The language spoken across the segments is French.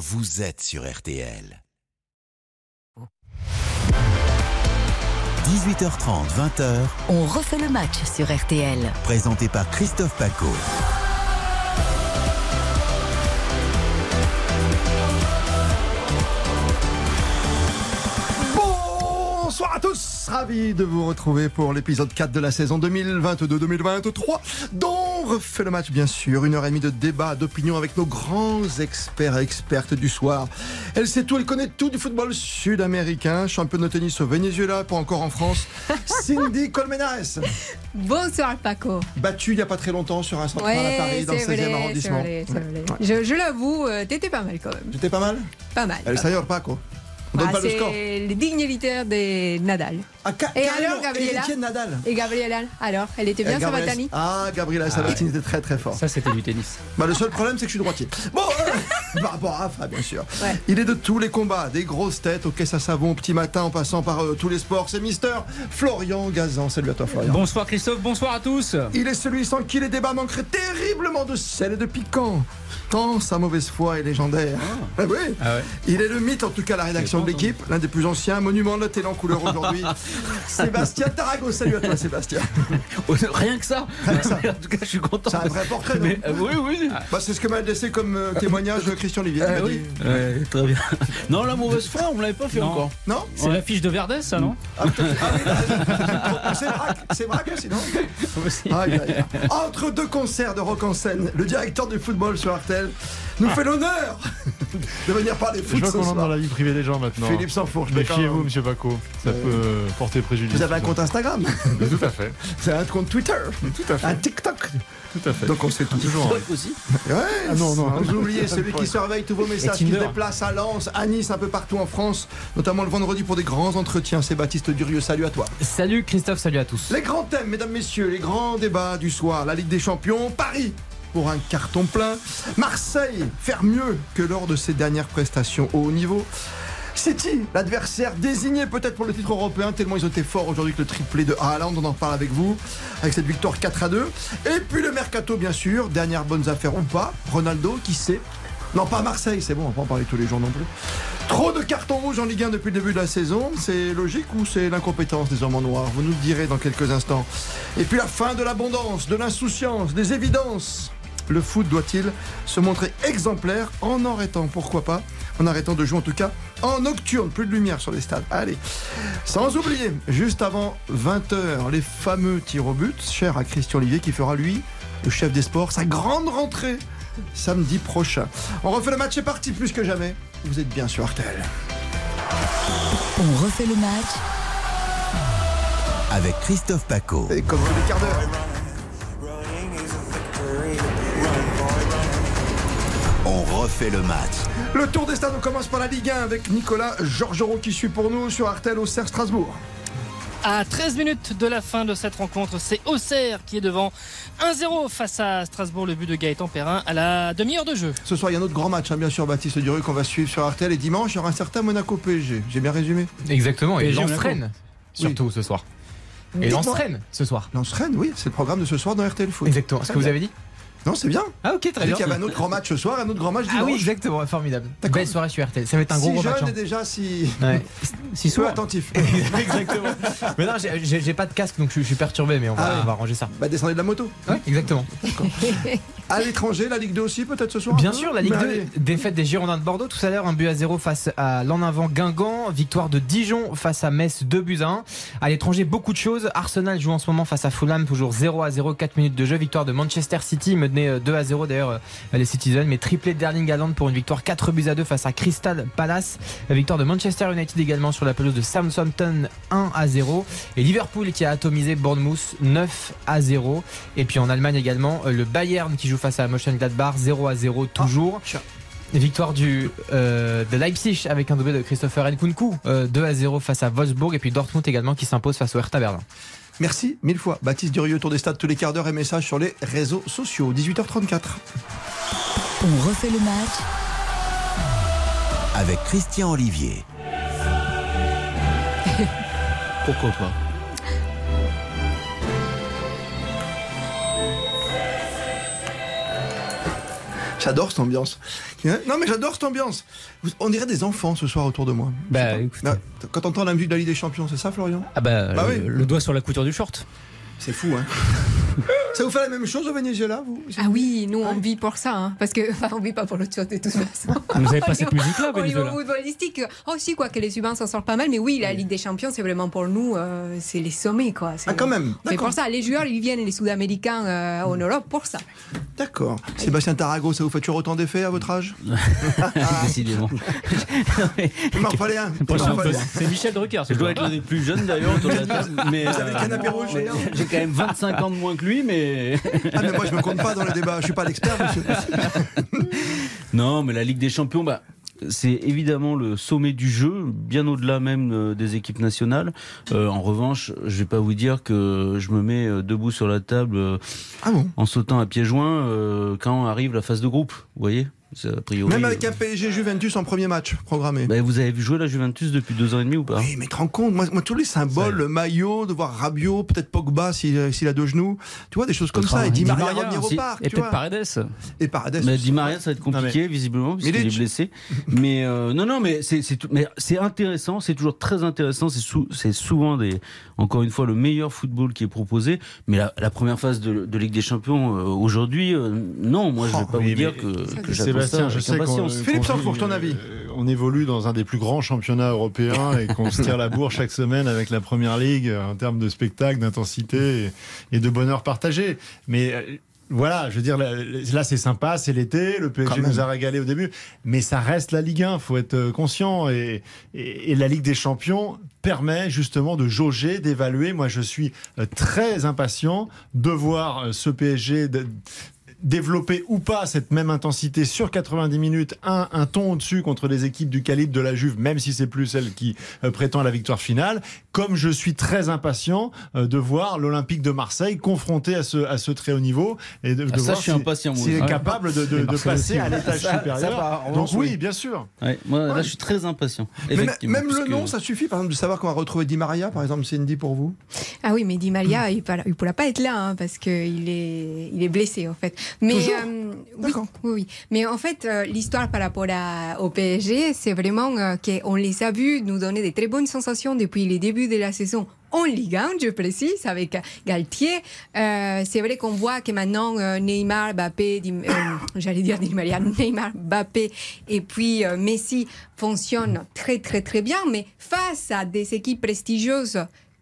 vous êtes sur RTL. 18h30, 20h, On refait le match sur RTL. présenté par Christophe Paco. Bonsoir à tous, ravi de vous retrouver pour l'épisode 4 de la saison 2022-2023 dont on refait le match bien sûr, une heure et demie de débat, d'opinion avec nos grands experts et expertes du soir. Elle sait tout, elle connaît tout du football sud-américain, championne de tennis au Venezuela, pas encore en France, Cindy Colmenares, Bonsoir Paco. battue il n'y a pas très longtemps sur un central à Paris dans le 16e arrondissement. vrai, Ouais. Ouais. Je, je l'avoue, euh, t'étais pas mal quand même. J'étais pas mal Pas mal. Pas Sayor Paco. On donne Ah, pas le score. c'est les dignitaires de Nadal. Ah, Et alors, Gabriela de Nadal. Et Gabriela, alors, elle était bien Eh, sur Gabriela- Vatani Ah, Sabatini était très très fort. Ça, c'était du tennis. Bah, le seul problème, c'est que je suis droitier. Bon, euh, par rapport à Rafa, bien sûr. Ouais. Il est de tous les combats, des grosses têtes au caisse à savon, au petit matin, en passant par euh, tous les sports. C'est Mister Florian Gazan. Salut à toi, Florian. Bonsoir Christophe, bonsoir à tous. Il est celui sans qui les débats manqueraient terriblement de sel et de piquant. Tant sa mauvaise foi est légendaire. Ah oui. Ah ouais. Il est le mythe, en tout cas, la rédaction de l'équipe, l'un des plus anciens, monument de la télé en couleur aujourd'hui. Sébastien Tarago. Salut à toi, Sébastien. Rien que ça. que ça. en tout cas, je suis content. C'est un vrai portrait, Mais, euh, oui, oui. Bah, c'est ce que m'a laissé comme euh, témoignage Christian Olivier. Ah oui. Ouais, très bien. Non, la mauvaise foi, on me l'avait pas fait Non. encore. Non C'est l'affiche de Verdès, ça, non Ah, ah raison. C'est Braque, sinon. Aïe, aïe. Entre deux concerts de rock en scène, le directeur du football sur Artel nous fait l'honneur de venir parler Je foot vois ce qu'on entre dans la vie privée des gens maintenant. Philippe Sansfourche. Méfiez-vous, monsieur Paco. Ça Euh, peut euh, porter préjudice. Vous avez un compte Instagram, Tout à fait. vous avez un compte Twitter, Tout à fait. un TikTok. Tout à fait. Donc on sait tout. Toujours. Toi aussi. Ouais, Ah non, non. Sans oublier celui qui surveille tous vos messages, qui se déplace à Lens, à Nice, un peu partout en France, notamment le vendredi pour des grands entretiens. C'est Baptiste Durieux, salut à toi. Salut Christophe, salut à tous. Les grands thèmes, mesdames, messieurs, les grands débats du soir. La Ligue des Champions, Paris pour un carton plein. Marseille, faire mieux que lors de ses dernières prestations au haut niveau. City, l'adversaire désigné peut-être pour le titre européen, tellement ils ont été forts aujourd'hui que le triplé de Haaland, on en parle avec vous, avec cette victoire 4 à 2. Et puis le Mercato, bien sûr, dernière bonnes affaires ou pas. Ronaldo, qui sait? Non, pas Marseille, c'est bon, on va pas en parler tous les jours non plus. Trop de cartons rouges en Ligue 1 depuis le début de la saison, c'est logique ou c'est l'incompétence des hommes en noir? Vous nous le direz dans quelques instants. Et puis la fin de l'abondance, de l'insouciance, des évidences. Le foot doit-il se montrer exemplaire en arrêtant, pourquoi pas, en arrêtant de jouer en tout cas en nocturne, plus de lumière sur les stades. Allez, sans oublier, juste avant 20h, les fameux tirs au but, cher à Christian Olivier qui fera lui, le chef des sports, sa grande rentrée samedi prochain. On refait le match, c'est parti plus que jamais. Vous êtes bien sur Artel. On refait le match Avec Christophe Paco. Et comme tous les quarts d'heure. On refait le match. Le tour des stades, on commence par la Ligue 1 avec Nicolas Georgerot qui suit pour nous sur Artel au Cerf Strasbourg. À 13 minutes de la fin de cette rencontre, c'est Auxerre qui est devant 1-0 face à Strasbourg, le but de Gaëtan Perrin à la demi-heure de jeu. Ce soir, il y a un autre grand match, hein, bien sûr, Baptiste Durieux, qu'on va suivre sur Artel. Et dimanche, il y aura un certain Monaco PSG. J'ai bien résumé? Exactement, et. Rennes surtout ce soir. Et Dites-moi. lance Rennes ce soir. Lance Rennes, oui, c'est le programme de ce soir dans RTL Foot. Exactement. Ce que vous avez dit? Non, c'est bien. Ah ok, très bien. qu'il y avait un autre grand match ce soir, un autre grand match dimanche. Ah oui, exactement, formidable. Belle soirée sur RTL. Ça va être un gros si gros jeune match. hein. et déjà si, Ouais. Si peu attentif. Exactement. Mais non, j'ai- pas de casque donc je, je suis perturbé, mais on va, Ah on va arranger ça. Bah, descendez de la moto. Ouais, exactement. À l'étranger, la Ligue 2 aussi, peut-être ce soir Bien sûr, la Ligue Mais 2, allez. défaite des Girondins de Bordeaux tout à l'heure, un but à 0 face à l'en avant Guingamp, victoire de Dijon face à Metz, 2 buts à 1. À l'étranger, beaucoup de choses. Arsenal joue en ce moment face à Fulham, toujours 0 à 0, 4 minutes de jeu. Victoire de Manchester City, mené euh, 2 à 0 d'ailleurs euh, les Citizens, mais triplé d'Erling Haaland pour une victoire 4 buts à 2 face à Crystal Palace. La victoire de Manchester United également sur la pelouse de Southampton 1 à 0. Et Liverpool qui a atomisé Bournemouth 9 à 0. Et puis en Allemagne également, euh, le Bayern qui joue face à Mönchengladbach 0 à 0 toujours. tiens. Victoire du, euh, de Leipzig avec un doublé de Christopher Nkunku, euh, 2 à 0 face à Wolfsburg et puis Dortmund également qui s'impose face au Hertha Berlin. Merci mille fois. Baptiste Durieux, Tour des Stades tous les quarts d'heure et messages sur les réseaux sociaux. 18h34. On refait le match Avec Christian Olivier. Pourquoi pas? J'adore cette ambiance. Non, mais j'adore cette ambiance. On dirait des enfants ce soir autour de moi. Bah, écoute. Non, Quand t'entends la musique de la Ligue des Champions, c'est ça, Florian? Ah bah, Bah le, oui. le doigt sur la couture du short. C'est fou, hein Ça vous fait la même chose au Venezuela, vous Ah oui, nous on vit pour ça, hein, parce que enfin, on vit pas pour l'autre chose de toute façon. Vous avez pas cette musique-là, Au niveau Venezuela footballistique, oh si quoi, que les Cubains s'en sortent pas mal, mais oui, la Ligue des Champions, c'est vraiment pour nous, euh, c'est les sommets quoi. Ah, quand même C'est D'accord. pour ça, les joueurs, ils viennent, les Sud-Américains euh, en Europe pour ça. D'accord. Sébastien Tarago, ça vous fait toujours autant d'effets à votre âge Décidément. Il m'en fallait un. C'est Michel Drucker. Je dois être l'un des plus jeunes d'ailleurs autour de la table, mais géant. j'ai quand même 25 ans de moins que lui, mais Ah, mais moi, je me compte pas dans les débats. Je suis pas l'expert, monsieur. non, mais la Ligue des Champions, bah. C'est évidemment le sommet du jeu, bien au-delà même euh, des équipes nationales. Euh, en revanche, je vais pas vous dire que je me mets euh, debout sur la table Ah bon? en sautant à pieds joints euh, quand arrive la phase de groupe. Vous voyez? A priori. Même avec un PSG Juventus en premier match programmé. Bah, vous avez vu jouer la Juventus depuis deux ans et demi ou pas? Oui, mais te rends compte, moi, moi, tous les symboles, le maillot, de voir Rabiot, peut-être Pogba s'il s'il a deux genoux, tu vois, des choses comme ça, et Di Maria Maria revenir au parc, Et peut-être. Paredes. Et Paredes. Mais aussi. Di Maria, ça va être compliqué, visiblement, puisqu'il Milic. est blessé. mais euh, non, non, mais c'est intéressant, c'est toujours très intéressant. C'est sou- c'est souvent des, encore une fois, le meilleur football qui est proposé. Mais la, la première phase de, de Ligue des Champions euh, aujourd'hui, euh, non, moi je vais Oh, pas oui, vous dire que, que Sébastien, je sais qu'on. impatience. Philippe qu'on Sanfour, ton avis euh, On évolue dans un des plus grands championnats européens et qu'on se tire la bourre chaque semaine avec la première ligue euh, en termes de spectacle, d'intensité et, et de bonheur partagé. Mais. euh, voilà, je veux dire, là, c'est sympa, c'est l'été, le PSG nous a régalé au début, mais ça reste la Ligue 1, faut être euh, conscient. Et, et- et la Ligue des Champions permet justement de jauger, d'évaluer. Moi, je suis euh, très impatient de voir euh, ce PSG de- développer ou pas cette même intensité sur 90 minutes, un, un ton au-dessus contre des équipes du calibre de la Juve, même si c'est plus celle qui euh, prétend à la victoire finale, comme je suis très impatient euh, de voir l'Olympique de Marseille confronté à ce, à ce très haut niveau et de, de Ah, ça, voir je suis impatient, est capable de, passer aussi, à l'étage Ça- ça, supérieur. Donc oui, oui. bien sûr. Ouais, moi, là, je suis très impatient. Mais même- le nom, ça suffit, par exemple, de savoir qu'on va retrouver Di Maria, par exemple, Cindy, pour vous? Ah oui, mais Di Maria, il ne pourra pas être là hein, parce qu'il est, il est blessé en fait. Mais euh, oui, oui, oui. Mais en fait, euh, l'histoire par rapport à- au PSG, c'est vraiment euh, qu'on les a vus nous donner des très bonnes sensations depuis les débuts de la saison. En Ligue 1, je précise, avec Galtier. Euh, c'est vrai qu'on voit que maintenant euh, Neymar, Mbappé, euh, j'allais dire Di Maria, Neymar, Mbappé et puis euh, Messi fonctionnent très très très bien, mais face à des équipes prestigieuses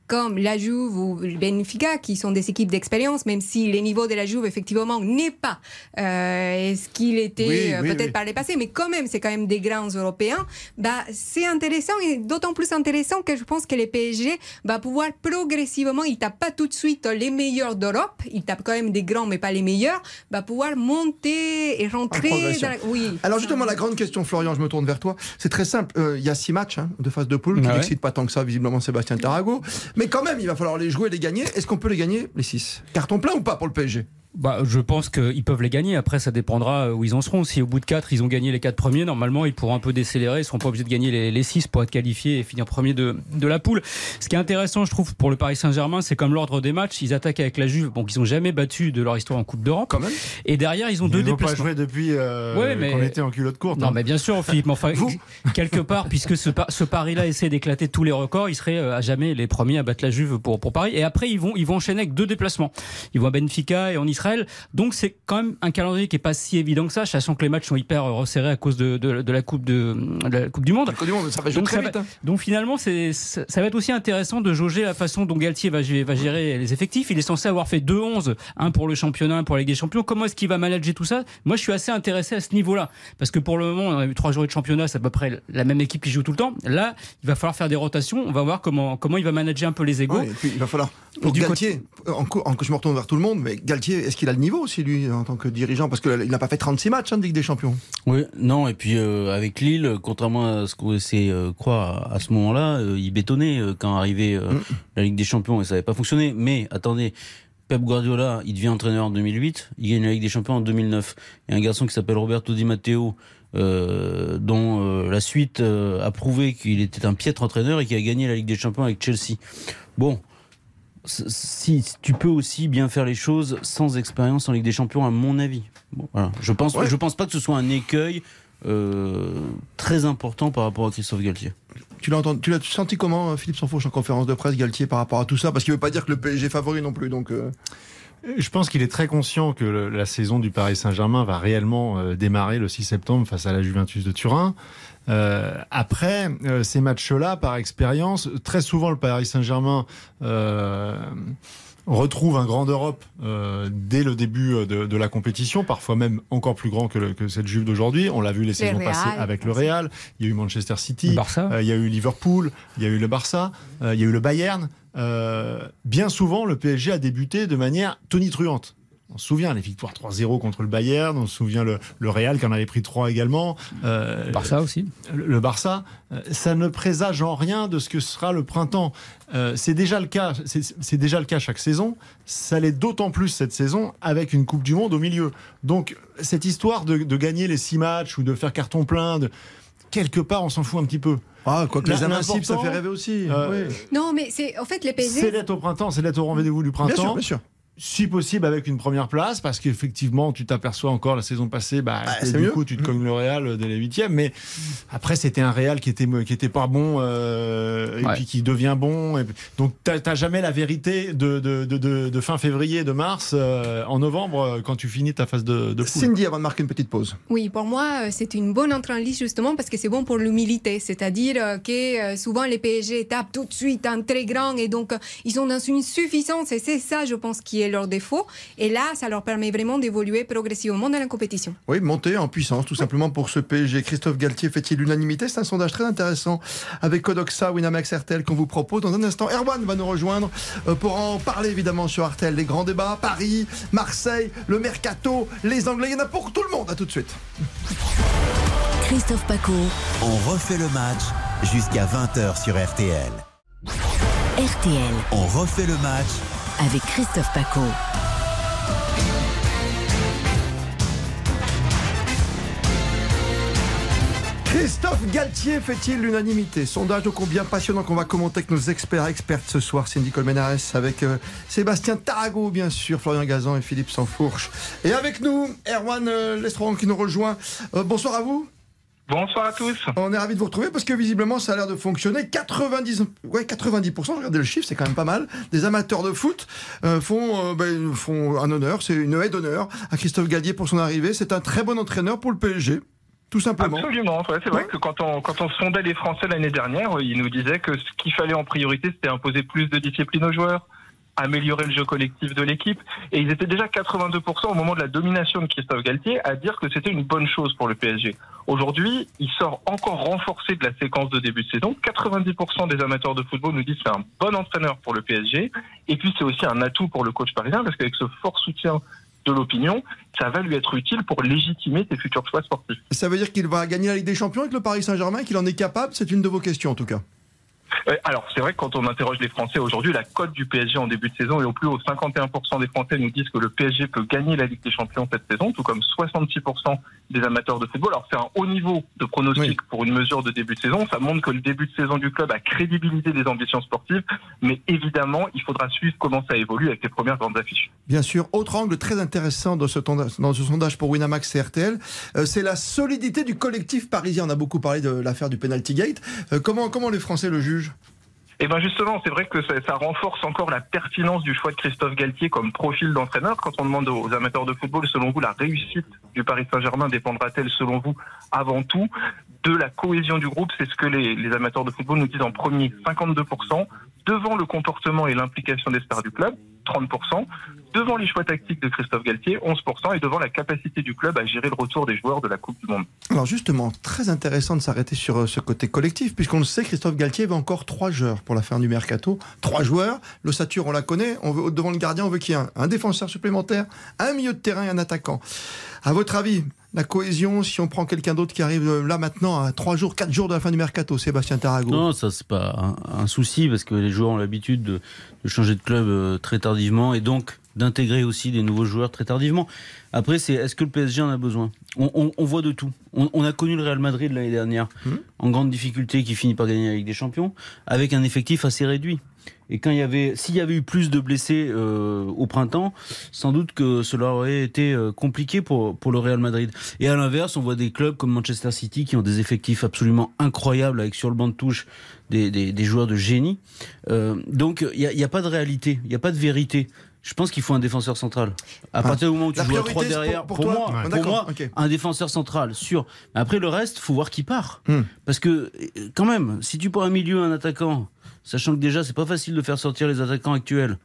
comme la Juve ou le Benfica, qui sont des équipes d'expérience, même si le niveau de la Juve, effectivement, n'est pas euh, ce qu'il était Oui, euh, oui, peut-être oui. par le passé, mais quand même, c'est quand même des grands Européens. Bah, c'est intéressant et d'autant plus intéressant que je pense que le PSG va pouvoir progressivement, il tape pas tout de suite les meilleurs d'Europe, il tape quand même des grands, mais pas les meilleurs, va pouvoir monter et rentrer. dans la- Oui. Alors justement, la grande question, Florian, je me tourne vers toi. C'est très simple. Euh, Il y a six matchs hein, de phase de poule qui Ah ouais. n'excitent pas tant que ça, visiblement, Sébastien Tarago. Mais quand même, il va falloir les jouer, les gagner. Est-ce qu'on peut les gagner, les six? Carton plein ou pas pour le PSG Bah, je pense qu'ils peuvent les gagner. Après, ça dépendra où ils en seront. Si au bout de 4, ils ont gagné les 4 premiers, normalement, ils pourront un peu décélérer. Ils ne seront pas obligés de gagner les, les 6 pour être qualifiés et finir premier de, de la poule. Ce qui est intéressant, je trouve, pour le Paris Saint-Germain, c'est comme l'ordre des matchs. Ils attaquent avec la Juve, bon, qu'ils n'ont jamais battu de leur histoire en Coupe d'Europe. Quand même. Et derrière, ils ont deux Ils n'ont pas déplacements. joué depuis euh, Ouais, mais- qu'on était en culotte courte. Non, hein. mais bien sûr, Philippe, mais enfin, Vous quelque part, puisque ce, pa- ce pari-là essaie d'éclater tous les records, ils seraient euh, à jamais les premiers à battre la Juve pour, pour Paris. Et après, ils vont, ils vont enchaîner avec deux déplacements. Ils vont à Benfica et en Israël. Donc, c'est quand même un calendrier qui est pas si évident que ça, sachant que les matchs sont hyper euh, resserrés à cause de, de, de la coupe de, de la Coupe du Monde. Côte du Monde, ça va jouer Donc, très vite. va- hein. donc finalement, c'est, ça ça va être aussi intéressant de jauger la façon dont Galtier va, gé- va gérer les effectifs. Il est censé avoir fait 2-11, un pour le championnat, un pour la Ligue des Champions. Comment est-ce qu'il va manager tout ça? Moi, je suis assez intéressé à ce niveau-là. Parce que pour le moment, on a eu trois journées de championnat, c'est à peu près la même équipe qui joue tout le temps. Là, il va falloir faire des rotations. On va voir comment, comment il va manager un peu les égaux. Ouais, et puis, il va falloir. Pour Du Galtier, en, en- je me retourne vers tout le monde, mais Galtier, est-ce qu'il a le niveau aussi, lui, en tant que dirigeant? Parce qu'il n'a pas fait 36 matchs hein, de Ligue des Champions. Oui, non, et puis euh, avec Lille, contrairement à ce qu'on essaie euh, croire à ce moment-là, euh, il bétonnait euh, quand arrivait Mm. la Ligue des Champions et ça n'avait pas fonctionné. Mais attendez, Pep Guardiola, il devient entraîneur en 2008, il gagne la Ligue des Champions en 2009. Il y a un garçon qui s'appelle Roberto Di Matteo, euh, dont euh, la suite euh, a prouvé qu'il était un piètre entraîneur et qui a gagné la Ligue des Champions avec Chelsea. Bon. Si tu peux aussi bien faire les choses sans expérience en Ligue des Champions, à mon avis. Bon, voilà. Je pense, Ouais. je pense pas que ce soit un écueil euh, très important par rapport à Christophe Galtier. Tu l'as entendu- tu l'as senti comment, euh, Philippe Sansfourche, en conférence de presse, Galtier, par rapport à tout ça? Parce qu'il veut pas dire que le PSG favori non plus. Donc, euh, Je pense qu'il est très conscient que le- la saison du Paris Saint-Germain va réellement euh, démarrer le 6 septembre face à la Juventus de Turin. Euh, après euh, ces matchs-là, par expérience, très souvent le Paris Saint-Germain euh, retrouve un grand d'Europe euh, dès le début de, de la compétition, parfois même encore plus grand que, le- que cette Juve d'aujourd'hui. On l'a vu les saisons Real, passées avec le Real. Il y a eu Manchester City. Barça. Euh, il y a eu Liverpool, il y a eu le Barça, euh, il y a eu le Bayern. Euh, bien souvent, le PSG a débuté de manière tonitruante. On se souvient les victoires 3-0 contre le Bayern, on se souvient le, le Real qui en avait pris 3 également. Euh, Barça aussi. le, le Barça, euh, ça ne présage en rien de ce que sera le printemps. Euh, c'est déjà le cas, c'est déjà le cas chaque saison. Ça l'est d'autant plus cette saison avec une Coupe du Monde au milieu. Donc cette histoire de, de gagner les six matchs ou de faire carton plein, de, quelque part on s'en fout un petit peu. ah, quoi que les invincibles, ça fait rêver aussi. euh, oui. Non, mais c'est en fait les C'est PSG. l'être au printemps, c'est l'être au rendez-vous du Bien sûr, printemps. bien sûr. Si possible avec une première place, parce qu'effectivement, tu t'aperçois encore la saison passée, bah, Ah, c'est du mieux. coup, tu te cognes le Real dès les huitièmes. Mais après, c'était un Real qui était qui était pas bon euh, et Ouais. puis qui devient bon. Et donc, t'as jamais la vérité de, de, de, de- de fin février, de mars, euh, en novembre, euh, quand tu finis ta phase de, de poule. Cindy, avant de marquer une petite pause. Oui, pour moi, euh, c'est une bonne entrée en liste justement parce que c'est bon pour l'humilité. C'est-à-dire euh, que euh, souvent les PSG tapent tout de suite un très grand et donc euh, ils sont dans une suffisance et c'est ça, je pense, qui est leur défaut. Et là, ça leur permet vraiment d'évoluer progressivement dans la compétition. Oui, monter en puissance, tout simplement pour ce PSG. Christophe Galtier fait-il l'unanimité? C'est un sondage très intéressant avec Codoxa, Winamax RTL qu'on vous propose. Dans un instant, Erwan va nous rejoindre euh, pour en parler évidemment sur RTL. Les grands débats, Paris, Marseille, le Mercato, les Anglais, il y en a pour tout le monde. À tout de suite. Christophe Paco. On refait le match jusqu'à 20h sur RTL. RTL. On refait le match Avec Christophe Paco. Christophe Galtier fait-il l'unanimité Sondage ô combien passionnant qu'on va commenter avec nos experts expertes ce soir. Cindy Colmenares avec euh, Sébastien Tarago, bien sûr, Florian Gazan et Philippe Sansfourche. Et avec nous, Erwan euh, Lestron qui nous rejoint. Euh, bonsoir à vous. Bonsoir à tous. On est ravis de vous retrouver parce que visiblement ça a l'air de fonctionner. 90, ouais, 90%, regardez le chiffre, c'est quand même pas mal. Des amateurs de foot euh, font, euh, ben, font un honneur, c'est une haie d'honneur à Christophe Galtier pour son arrivée. C'est un très bon entraîneur pour le PSG, tout simplement. Absolument. Ouais, c'est vrai Ouais. que quand on, quand on sondait les Français l'année dernière, ils nous disaient que ce qu'il fallait en priorité, c'était imposer plus de discipline aux joueurs, améliorer le jeu collectif de l'équipe. Et ils étaient déjà 82% au moment de la domination de Christophe Galtier à dire que c'était une bonne chose pour le PSG. Aujourd'hui, il sort encore renforcé de la séquence de début de saison. 90% des amateurs de football nous disent que c'est un bon entraîneur pour le PSG. Et puis c'est aussi un atout pour le coach parisien parce qu'avec ce fort soutien de l'opinion, ça va lui être utile pour légitimer ses futurs choix sportifs. Ça veut dire qu'il va gagner la Ligue des Champions avec le Paris Saint-Germain, qu'il en est capable? C'est une de vos questions en tout cas. Euh, Alors, c'est vrai que quand on interroge les Français aujourd'hui, la cote du PSG en début de saison est au plus haut. 51% des Français nous disent que le PSG peut gagner la Ligue des Champions cette saison, tout comme 66% des amateurs de football. Alors, c'est un haut niveau de pronostic Oui. pour une mesure de début de saison. Ça montre que le début de saison du club a crédibilisé les ambitions sportives. Mais évidemment, il faudra suivre comment ça évolue avec les premières grandes affiches. Bien sûr, autre angle très intéressant dans ce, tonda- dans ce sondage pour Winamax et RTL, euh, c'est la solidité du collectif parisien. On a beaucoup parlé de l'affaire du penalty gate. Euh, comment, comment les Français le jugent? Et bien justement, c'est vrai que ça, renforce encore la pertinence du choix de Christophe Galtier comme profil d'entraîneur. Quand on demande aux amateurs de football, selon vous, la réussite du Paris Saint-Germain dépendra-t-elle, selon vous, avant tout, de la cohésion du groupe C'est ce que les, les amateurs de football nous disent en premier, 52%, devant le comportement et l'implication des stars du club, 30%, devant les choix tactiques de Christophe Galtier, 11%, et devant la capacité du club à gérer le retour des joueurs de la Coupe du Monde. Alors justement, très intéressant de s'arrêter sur euh, ce côté collectif, puisqu'on le sait, Christophe Galtier veut encore trois joueurs pour la fin du mercato. Trois joueurs. L'ossature, on la connaît. On veut devant le gardien, on veut qu'il un, un défenseur supplémentaire, un milieu de terrain et un attaquant. À votre avis, la cohésion, si on prend quelqu'un d'autre qui arrive euh, là maintenant à trois jours, quatre jours de la fin du mercato, Sébastien Tarago. Non, ça c'est pas un, un souci parce que les joueurs ont l'habitude de, de changer de club euh, très tardivement et donc d'intégrer aussi des nouveaux joueurs très tardivement. Après, c'est est-ce que le PSG en a besoin? On, on- on voit de tout. On, on a connu le Real Madrid l'année dernière en grande difficulté qui finit par gagner la Ligue des Champions avec un effectif assez réduit. Et quand il y avait, s'il y avait eu plus de blessés euh, au printemps, sans doute que cela aurait été euh, compliqué pour, pour le Real Madrid. Et à l'inverse, on voit des clubs comme Manchester City qui ont des effectifs absolument incroyables avec sur le banc de touche des, des, joueurs de génie. Euh, donc il n'y a pas de réalité, il n'y a pas de vérité. Je pense qu'il faut un défenseur central. À Ah. partir du moment où tu La joues à priorité, 3 c'est pour- derrière, pour pour, toi moi, Ouais. pour D'accord, moi ok. un défenseur central, sûr. Mais après le reste, faut voir qui part. Hmm. Parce que euh, quand même, si tu prends un milieu, un attaquant, sachant que déjà c'est pas facile de faire sortir les attaquants actuels,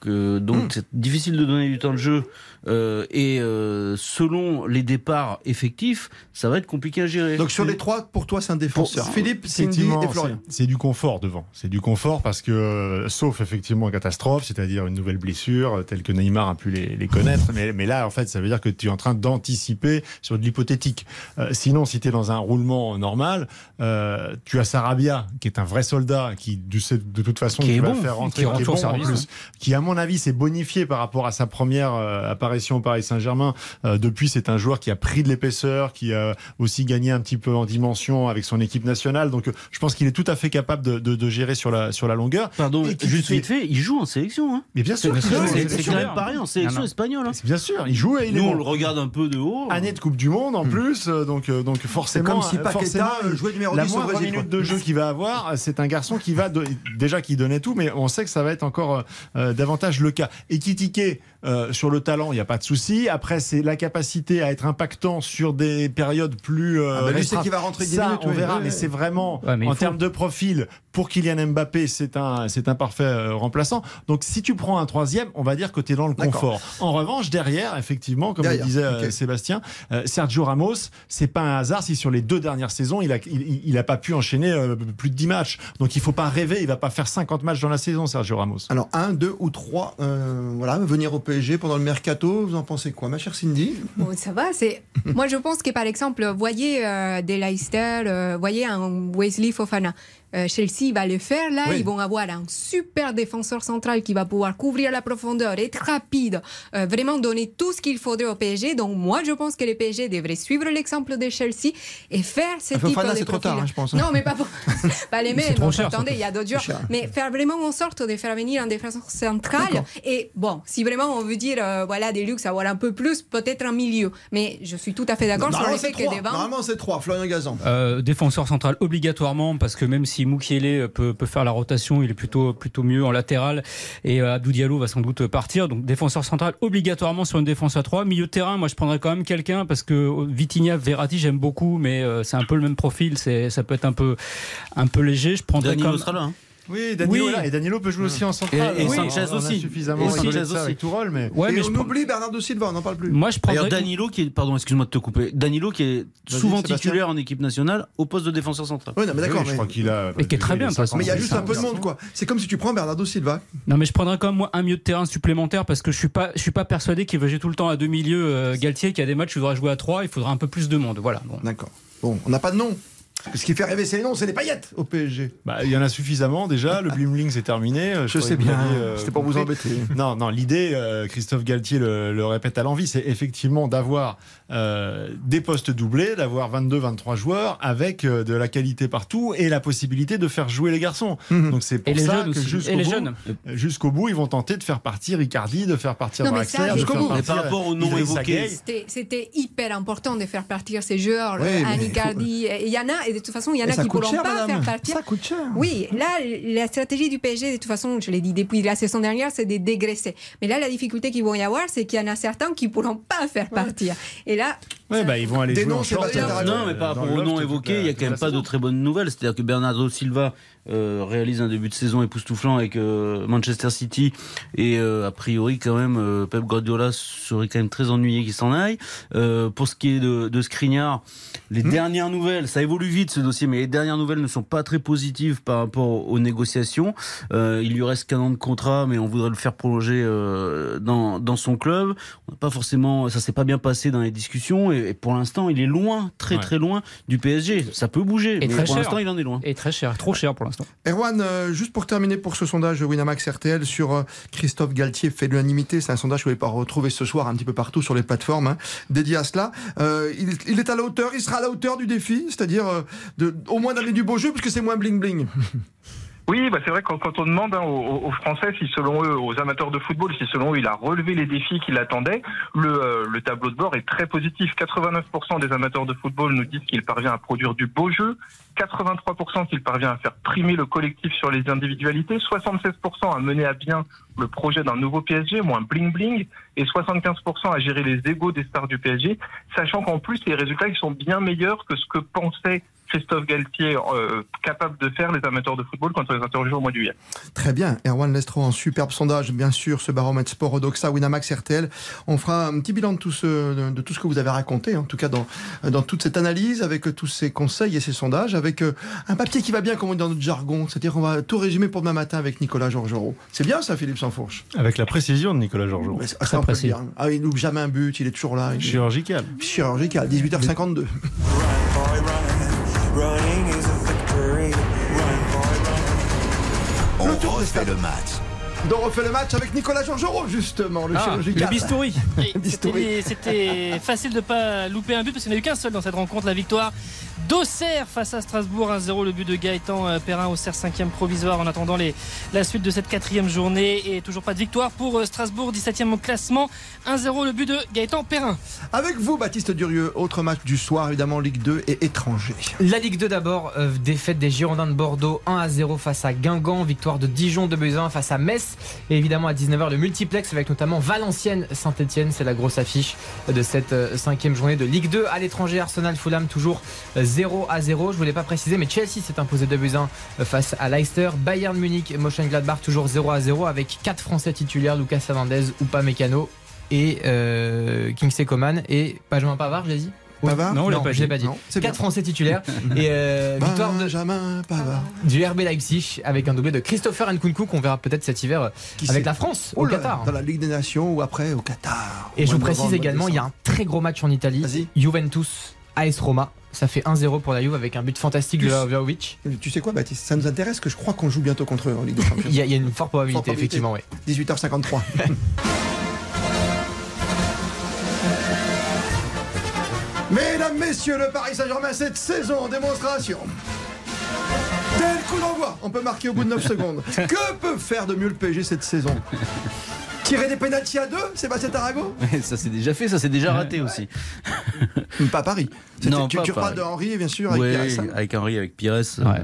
que donc Hmm. c'est difficile de donner du temps de jeu, euh, et euh, selon les départs effectifs, ça va être compliqué à gérer. Donc sur les trois, pour toi, c'est un défenseur. Pour- Philippe, Cindy Effectivement, et Florian. c'est- du confort devant. C'est du confort parce que, euh, sauf effectivement catastrophe, c'est-à-dire une nouvelle blessure, euh, telle que Neymar a pu les, les connaître. mais, mais là, en fait, ça veut dire que tu es en train d'anticiper sur de l'hypothétique. Euh, sinon, si tu es dans un roulement normal, euh, tu as Sarabia, qui est un vrai soldat, qui de, de toute façon Qui est bon, faire rentrer, qui rentre est bon en plus, qui à mon avis s'est bonifié par rapport à sa première euh, apparition au Paris Saint-Germain. Euh, depuis, c'est un joueur qui a pris de l'épaisseur, qui a aussi gagné un petit peu en dimension avec son équipe nationale. Donc, euh, je pense qu'il est tout à fait capable de, de- de gérer sur la, sur la longueur. Pardon, juste fait- vite fait, il joue en sélection. Hein. Mais bien sûr, C'est- quand même rien en sélection espagnole. hein. Bien sûr, il joue et il est Nous, on bon. le regarde un peu de haut. Année de Coupe du Monde en plus, euh, donc, euh, donc forcément, comme si Paqueta forcément, euh, jouait numéro la 10 au moindre Brésil. minute quoi. de jeu qu'il va avoir, c'est un garçon qui va de- déjà qui donnait tout, mais on sait que ça va être encore euh, euh, le cas. Et critiquer euh, sur le talent, il n'y a pas de souci. Après, c'est la capacité à être impactant sur des périodes plus. euh, Ah bah lui, c'est qu'il va rentrer 10 Ça, minutes, on oui. verra, Ouais, mais c'est vraiment Ouais, mais il en faut- termes de profil pour Kylian Mbappé, c'est un c'est un parfait euh, remplaçant. Donc, si tu prends un troisième, on va dire que tu es dans le confort. En revanche, derrière, effectivement, comme Derrière, le disait euh. Sébastien, euh, Sergio Ramos, c'est pas un hasard si sur les deux dernières saisons, il a, il, il a pas pu enchaîner euh, plus de 10 matchs. Donc il faut pas rêver, il va pas faire 50 matchs dans la saison, Sergio Ramos. Alors, un, deux ou trois, euh, voilà, venir au PSG pendant le mercato, vous en pensez quoi, ma chère Cindy? Bon, ça va. C'est moi je pense que par exemple, voyez euh, des Leicester, euh, voyez un Wesley Fofana. Euh, Chelsea va le faire là. Oui. Ils vont avoir un super défenseur central qui va pouvoir couvrir la profondeur, être rapide, euh, vraiment donner tout ce qu'il faudrait au PSG. Donc moi je pense que le PSG devrait suivre l'exemple de Chelsea et faire ce Ah, type Fofana, de c'est trop tard, hein, je pense. Non, mais pas, pour- pas les mêmes. trop cher, Attendez, il y a d'autres joueurs. Mais faire vraiment en sorte de faire venir un défenseur central. D'accord. Et bon, si vraiment on veut dire, euh, voilà, des luxes, avoir un peu plus, peut-être un milieu. Mais je suis tout à fait d'accord sur Normalement, le fait c'est que trois. devant. Normalement, c'est trois. Florian Gazan. Euh, défenseur central obligatoirement parce que même si Moukielé peut, peut faire la rotation, il est plutôt plutôt mieux en latéral et euh, Abdou Diallo va sans doute partir. Donc défenseur central obligatoirement sur une défense à 3. Milieu de terrain, moi je prendrais quand même quelqu'un parce que euh, Vitinha, Verratti j'aime beaucoup, mais euh, c'est un peu le même profil, c'est ça peut être un peu un peu léger. Je prendrais Danilo comme sera là. hein. Oui, Danilo Oui. est là. Et Danilo peut jouer aussi en centrale. Et- et Sanchez on aussi. suffisamment Et Sanchez aussi. avec Tourelle, mais Ouais, Et mais on je prends- oublie Bernardo Silva, on n'en parle plus. moi je prendrais Danilo qui est, pardon, excuse-moi de te couper. Danilo qui est souvent Sébastien. titulaire en équipe nationale au poste de défenseur central. Oui, non, mais d'accord. Oui, je crois qu'il a. Et qui est très bien. Mais il y a C'est juste un peu de monde, quoi. C'est comme si tu prends Bernardo Silva. Non, mais je prendrais quand même moi un milieu de terrain supplémentaire parce que je suis pas, je suis pas persuadé qu'il va jouer tout le temps à deux milieux. euh, Galtier qui a des matchs où il faudra jouer à trois, il faudra un peu plus de monde. Voilà. D'accord. Bon, on n'a pas de nom. Ce qui fait rêver, c'est les noms, c'est les paillettes au PSG. Bah, il y en a suffisamment déjà. Le bling c'est terminé. Euh, Je sais bien. euh, C'était pour vous embêter. Non, non, l'idée, euh, Christophe Galtier le, le répète à l'envie, c'est effectivement d'avoir euh, des postes doublés, d'avoir 22-23 joueurs avec euh, de la qualité partout et la possibilité de faire jouer les garçons. Mhm. Donc c'est Et pour les ça jeunes que jusqu'au Et bout, jusqu'au bout, ils vont tenter de faire partir Icardi, de faire partir Non, mais Draxler, ça, de jusqu'au faire bout. partir Mais par rapport aux noms évoqués. C'était- hyper important de faire partir ces joueurs, Oui, mais Annie il. Et y en a, et de toute façon, il y en a qui ne pourront cher, pas madame. faire partir. Ça coûte cher. Oui, là, la stratégie du PSG, de toute façon, je l'ai dit depuis la saison dernière, c'est de dégraisser. Mais là, la difficulté qu'il va y avoir, c'est qu'il y en a certains qui ne pourront pas faire partir. Et là, Ouais, bah, ils vont aller Des jouer noms, en short, Sébastien, euh, t'as Non, mais par rapport le aux noms évoqués, il n'y a quand même pas de très bonnes nouvelles. C'est-à-dire que Bernardo Silva euh, réalise un début de saison époustouflant avec euh, Manchester City et euh, a priori quand même euh, Pep Guardiola serait quand même très ennuyé qu'il s'en aille. Euh, pour ce qui est de, de Skriniar, les dernières nouvelles, ça évolue vite ce dossier, mais les dernières nouvelles ne sont pas très positives par rapport aux négociations. Euh, il lui reste qu'un an de contrat, mais on voudrait le faire prolonger euh, dans, dans son club. On n'a pas forcément, ça s'est pas bien passé dans les discussions et pour l'instant, il est loin, très Ouais. très loin du PSG. Ça peut bouger, Et mais très pour l'instant, il en est loin. Et très cher, trop cher pour l'instant. Erwan, euh, juste pour terminer pour ce sondage Winamax RTL sur euh, Christophe Galtier fait l'unanimité, c'est un sondage que vous pouvez pas retrouver ce soir un petit peu partout sur les plateformes hein, dédiées à cela. Euh, il, est- il est à la hauteur, il sera à la hauteur du défi, c'est-à-dire au moins d'amener du beau jeu puisque c'est moins bling bling. Oui, bah c'est vrai que quand, on demande hein, aux, aux Français si selon eux, aux amateurs de football, si selon eux il a relevé les défis qu'il attendait, le, euh, le tableau de bord est très positif. 89% des amateurs de football nous disent qu'il parvient à produire du beau jeu, 83% qu'il parvient à faire primer le collectif sur les individualités, 76% à mener à bien le projet d'un nouveau PSG, moins bling bling, et 75% à gérer les égaux des stars du PSG, sachant qu'en plus les résultats ils sont bien meilleurs que ce que pensait Christophe Galtier euh, capable de faire les amateurs de football quand on les interrogeait au mois de juillet. Très bien, Erwan Lestro, un superbe sondage, bien sûr, ce baromètre sport Odoxa, Winamax RTL. On fera un petit bilan de tout ce, de tout ce que vous avez raconté, en tout cas dans, dans toute cette analyse, avec tous ces conseils et ces sondages, avec euh, un papier qui va bien, comme on dit dans notre jargon, c'est-à-dire qu'on va tout résumer pour demain matin avec Nicolas Georgerot. C'est bien ça, Philippe Sansfourche? Avec la précision de Nicolas peut le précis. Ah, il loupe jamais un but, il est toujours là. Il Chirurgical. chirurgical, 18h52. On Le tour des refait le match. Donc on refait le match avec Nicolas Georgerot, justement, le Ah, chirurgical. le bistouri. D'historique. C'était c'était facile de pas louper un but parce qu'il n'y en a eu qu'un seul dans cette rencontre. La victoire d'Auxerre face à Strasbourg 1-0. Le but de Gaëtan euh, Perrin, Auxerre 5e provisoire en attendant les, la suite de cette quatrième journée. Et toujours pas de victoire pour euh, Strasbourg, 17e au classement. 1-0 le but de Gaëtan Perrin. Avec vous, Baptiste Durieux, autre match du soir, évidemment, Ligue 2 et étranger. La Ligue 2 d'abord, euh, défaite des Girondins de Bordeaux 1 à 0 face à Guingamp, victoire de Dijon 2 buts à 1 face à Metz et évidemment à 19h le multiplex avec notamment Valenciennes Saint-Etienne, c'est la grosse affiche de cette euh, cinquième journée de Ligue 2 à l'étranger Arsenal Fulham toujours euh, 0 à 0, je voulais pas préciser mais Chelsea s'est imposé 2 buts à 1 euh, face à Leicester, Bayern Munich et Mönchengladbach toujours 0 à 0 avec 4 Français titulaires Lucas Hernandez, Upa Mécano et euh, Kingsley Coman et Benjamin Pavard, je l'ai dit Pavard? Non, on l'a pas je l'ai pas dit. Non, bien. 4 Français titulaires et euh, victoire de, Benjamin Pavard. du RB Leipzig avec un doublé de Christopher Nkunku qu'on verra peut-être cet hiver euh, Qui avec la France Oh au là, Qatar. Dans la Ligue des Nations ou après au Qatar. Et je vous précise novembre, également, il y a un très gros match en Italie. Juventus AS Roma. Ça fait 1-0 pour la Juve avec un but fantastique de décembre. Tu sais quoi, Baptiste? Ça nous intéresse que je crois qu'on joue bientôt contre eux en Ligue des Champions. Il y, a, il y a une forte probabilité, Forte probabilité. effectivement, oui. 18h53. Mesdames, messieurs, le Paris Saint-Germain cette saison en démonstration. Tel coup d'envoi, on peut marquer au bout de 9 secondes. Que peut faire de mieux le PSG cette saison? Tirer des pénaltys à deux, Sébastien Tarago ça c'est déjà fait, ça c'est déjà raté aussi. Pas Paris. Non, tu, pas tu Paris. de Henri, bien sûr, avec Ouais, Pires, hein. avec Henri, avec Pires. Ouais.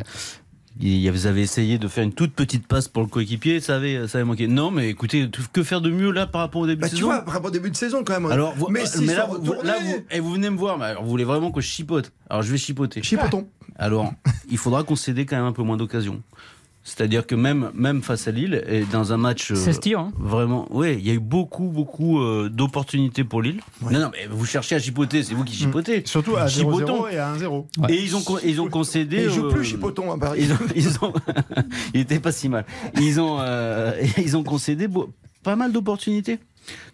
il- Vous avez essayé de faire une toute petite passe pour le coéquipier, ça avait, ça avait manqué. Non, mais écoutez, que faire de mieux là par rapport au début Bah, de tu saison vois, par rapport au début de saison quand même. Alors, vous, mais si mais là, vous, là, retournés. vous, et vous venez me voir, mais alors, vous voulez vraiment que je chipote Alors je vais chipoter. Chipotons. Alors, il faudra concéder quand même un peu moins d'occasions. C'est-à-dire que même, même face à Lille, et dans un match. euh, 16 tirs. hein. Vraiment, oui, il y a eu beaucoup, beaucoup euh, d'opportunités pour Lille. Ouais. Non, non, mais vous cherchez à chipoter, c'est vous qui chipotez. Surtout à 0-0 Chipotons. et à 1-0. Ouais. Et ils ont, ils ont concédé. Et ils jouent euh, plus Chipotons à Paris. Ils ont, ils ont- il était pas si mal. Ils ont, euh, ils ont concédé pas mal d'opportunités.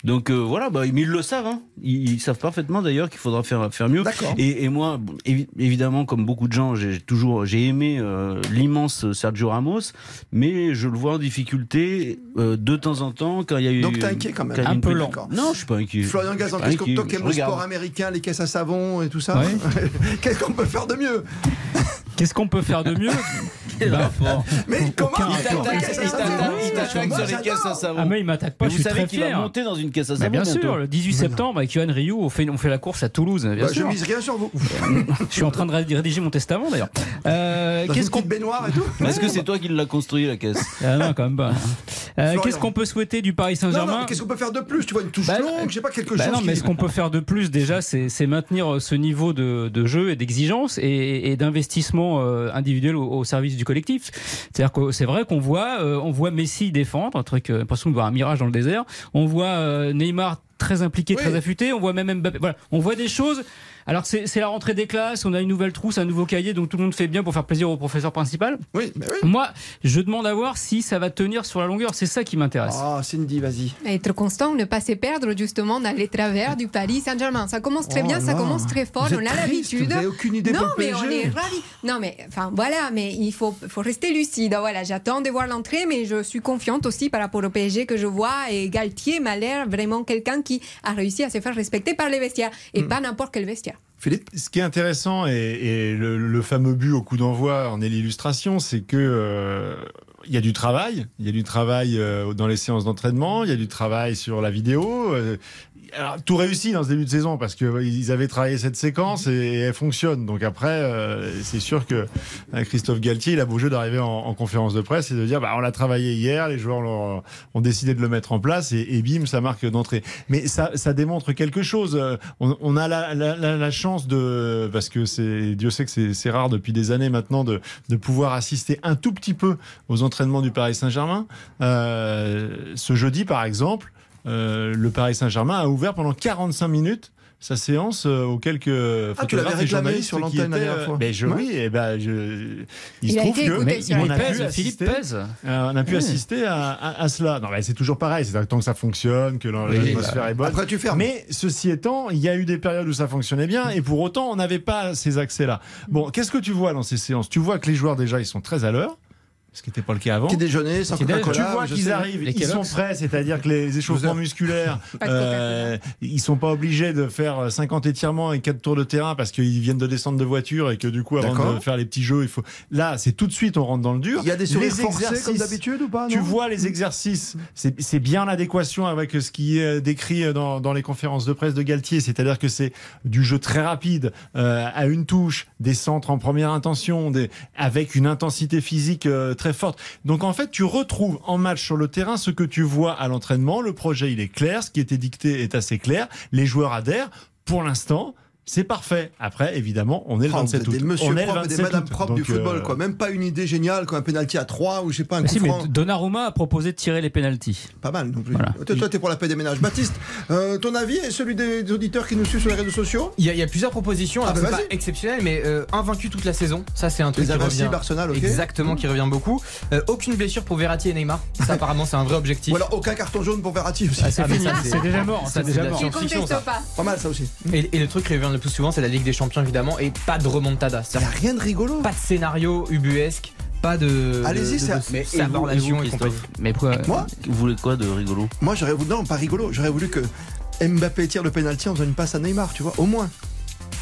Donc euh, voilà, bah, mais ils le savent. hein. Ils, ils savent parfaitement d'ailleurs qu'il faudra faire, faire mieux. Et, et moi, évi- évidemment, comme beaucoup de gens, j'ai toujours j'ai aimé euh, l'immense Sergio Ramos, mais je le vois en difficulté euh, de temps en temps quand il y a eu. Donc t'es inquiet quand même. Un peu lent. Non, je suis pas inquiet. Florian Gazan, Pas qu'est-ce que inquiet, toi qui aimes je le sport américain, les caisses à savon et tout ça Ouais. Qu'est-ce qu'on peut faire de mieux? Qu'est-ce qu'on peut faire de mieux? Bah, Mais comment Il t'attaque, sur les caisses à savon. Ah mais il m'attaque pas, je vous suis savez très qu'il va fier. monter dans une caisse à Bah, savon bien sûr, le 18 septembre avec Johan Rioux, on fait, on fait la course à Toulouse. Bien Bah, je mise rien sur vous. Je suis en train de rédiger mon testament d'ailleurs. Euh, Qu'est-ce qu'on baignoire et tout. Est-ce que c'est toi qui l'as construit la caisse? Ah non, quand même pas. Euh. Qu'est-ce qu'on peut souhaiter du Paris Saint-Germain? qu'est-ce qu'on peut faire de plus? Tu vois une touche Bah, longue, je sais pas quelque chose. non, mais ce qu'on peut faire de plus déjà, c'est maintenir ce niveau de, jeu et d'exigence et, d'investissement euh, individuel au, au service du collectif. C'est-à-dire que c'est vrai qu'on voit, euh, on voit Messi défendre, un truc, euh, l'impression de voir un mirage dans le désert. On voit euh, Neymar très impliqué, Oui. très affûté. On voit même Mbappé. Voilà, on voit des choses. Alors c'est la rentrée des classes, on a une nouvelle trousse, un nouveau cahier, donc tout le monde fait bien pour faire plaisir au professeur principal. Oui, mais oui. Moi, je demande à voir si ça va tenir sur la longueur. C'est ça qui m'intéresse. Ah, Cindy, vas-y. Être constant, ne pas se perdre justement dans les travers du Paris Saint-Germain. Ça commence très Oh bien, ça commence très fort, Vous on a l'habitude. Aucune idée Non, pour le mais on PSG. est ravis. Non, mais enfin voilà, mais il faut, faut rester lucide. Voilà, j'attends de voir l'entrée, mais je suis confiante aussi par rapport au PSG que je vois. Et Galtier m'a l'air vraiment quelqu'un qui a réussi à se faire respecter par les vestiaires et Hmm. pas n'importe quel vestiaire. Philippe? Ce qui est intéressant et, le, fameux but au coup d'envoi en est l'illustration, c'est que euh, il y a du travail, il y a du travail euh, dans les séances d'entraînement, il y a du travail sur la vidéo. Alors, tout réussi dans ce début de saison parce que euh, ils avaient travaillé cette séquence et, elle fonctionne. Donc après, euh, c'est sûr que euh, Christophe Galtier, il a beau jeu d'arriver en, en conférence de presse et de dire, bah, on l'a travaillé hier, les joueurs l'ont- ont décidé de le mettre en place et, et bim, ça marque d'entrée. Mais ça, ça démontre quelque chose. Euh, On, on a la, la, la, chance de, parce que Dieu sait que c'est, c'est rare depuis des années maintenant de, de pouvoir assister un tout petit peu aux entraînements du Paris Saint-Germain. Euh, ce jeudi, par exemple, euh, le Paris Saint-Germain a ouvert pendant 45 minutes sa séance euh, aux quelques Ah, tu l'avais photographes et réclamé journalistes sur l'antenne la dernière euh, fois. ben, je, Ouais. oui, et ben, je, il, Il se a trouve été que Mais on il a pèse, Philippe assister- pèse. euh, on a pu Oui. assister à, à- à cela. Non, mais c'est toujours pareil. C'est tant que ça fonctionne, que l'atmosphère est bonne. Après, tu fermes. Mais ceci étant, il y a eu des périodes où ça fonctionnait bien et pour autant, on n'avait pas ces accès-là. Bon, qu'est-ce que tu vois dans ces séances? Tu vois que les joueurs déjà, ils sont très à l'heure, ce qui n'était pas le cas avant. Petit déjeuner, sans. Coca-Cola. Tu vois qu'ils arrivent, Les ils sont prêts, c'est-à-dire que les échauffements musculaires, euh, ils sont pas obligés de faire 50 étirements et 4 tours de terrain parce qu'ils viennent de descendre de voiture et que du coup, avant de faire les petits jeux, il faut. Là, c'est tout de suite, on rentre dans le dur. Il y a des sourires Les forcés comme d'habitude ou pas tu vois les exercices, c'est bien en adéquation avec ce qui est décrit dans, dans les conférences de presse de Galtier, c'est-à-dire que c'est du jeu très rapide, euh, à une touche, des centres en première intention, des, avec une intensité physique euh, très forte. Donc en fait, tu retrouves en match sur le terrain ce que tu vois à l'entraînement. Le projet, il est clair, ce qui était dicté est assez clair. Les joueurs adhèrent. Pour l'instant, c'est parfait. Après, évidemment, on est le Oh, vous 27 êtes août. des monsieur on est le propres et des 27 madame août. propres du football, euh, quoi. Même pas une idée géniale, quoi. Un penalty à 3 ou je sais pas, un Mais coup si, mais franc. Donnarumma a proposé de tirer les pénalties. Pas mal non plus. Voilà. Toi, toi, t'es pour la paix des ménages. Baptiste, euh, ton avis et celui des, auditeurs qui nous suivent sur les réseaux sociaux? Il y, a, il y a plusieurs propositions. Ah bah c'est pas exceptionnel, mais euh, invaincu toute la saison. Ça, c'est un truc Les qui revient. Arsenal. Exactement, qui revient beaucoup. Euh, aucune blessure pour Verratti et Neymar. Ça, apparemment, c'est un vrai objectif. Ou alors aucun carton jaune pour Verratti aussi. Ah, c'est Ah, déjà mort. ça, C'est déjà mort. Pas. Pas mal ça aussi. Et, et le truc qui revient le plus souvent, c'est la Ligue des Champions, évidemment, et pas de remontada. Il n'y a rien de rigolo. pas de scénario ubuesque, pas de. Allez-y, de Mais et vous, et. Christophe Mais pourquoi Moi Vous voulez quoi de rigolo? Moi, j'aurais voulu. Non, pas rigolo. J'aurais voulu que Mbappé tire le penalty en faisant une passe à Neymar, tu vois. Au moins.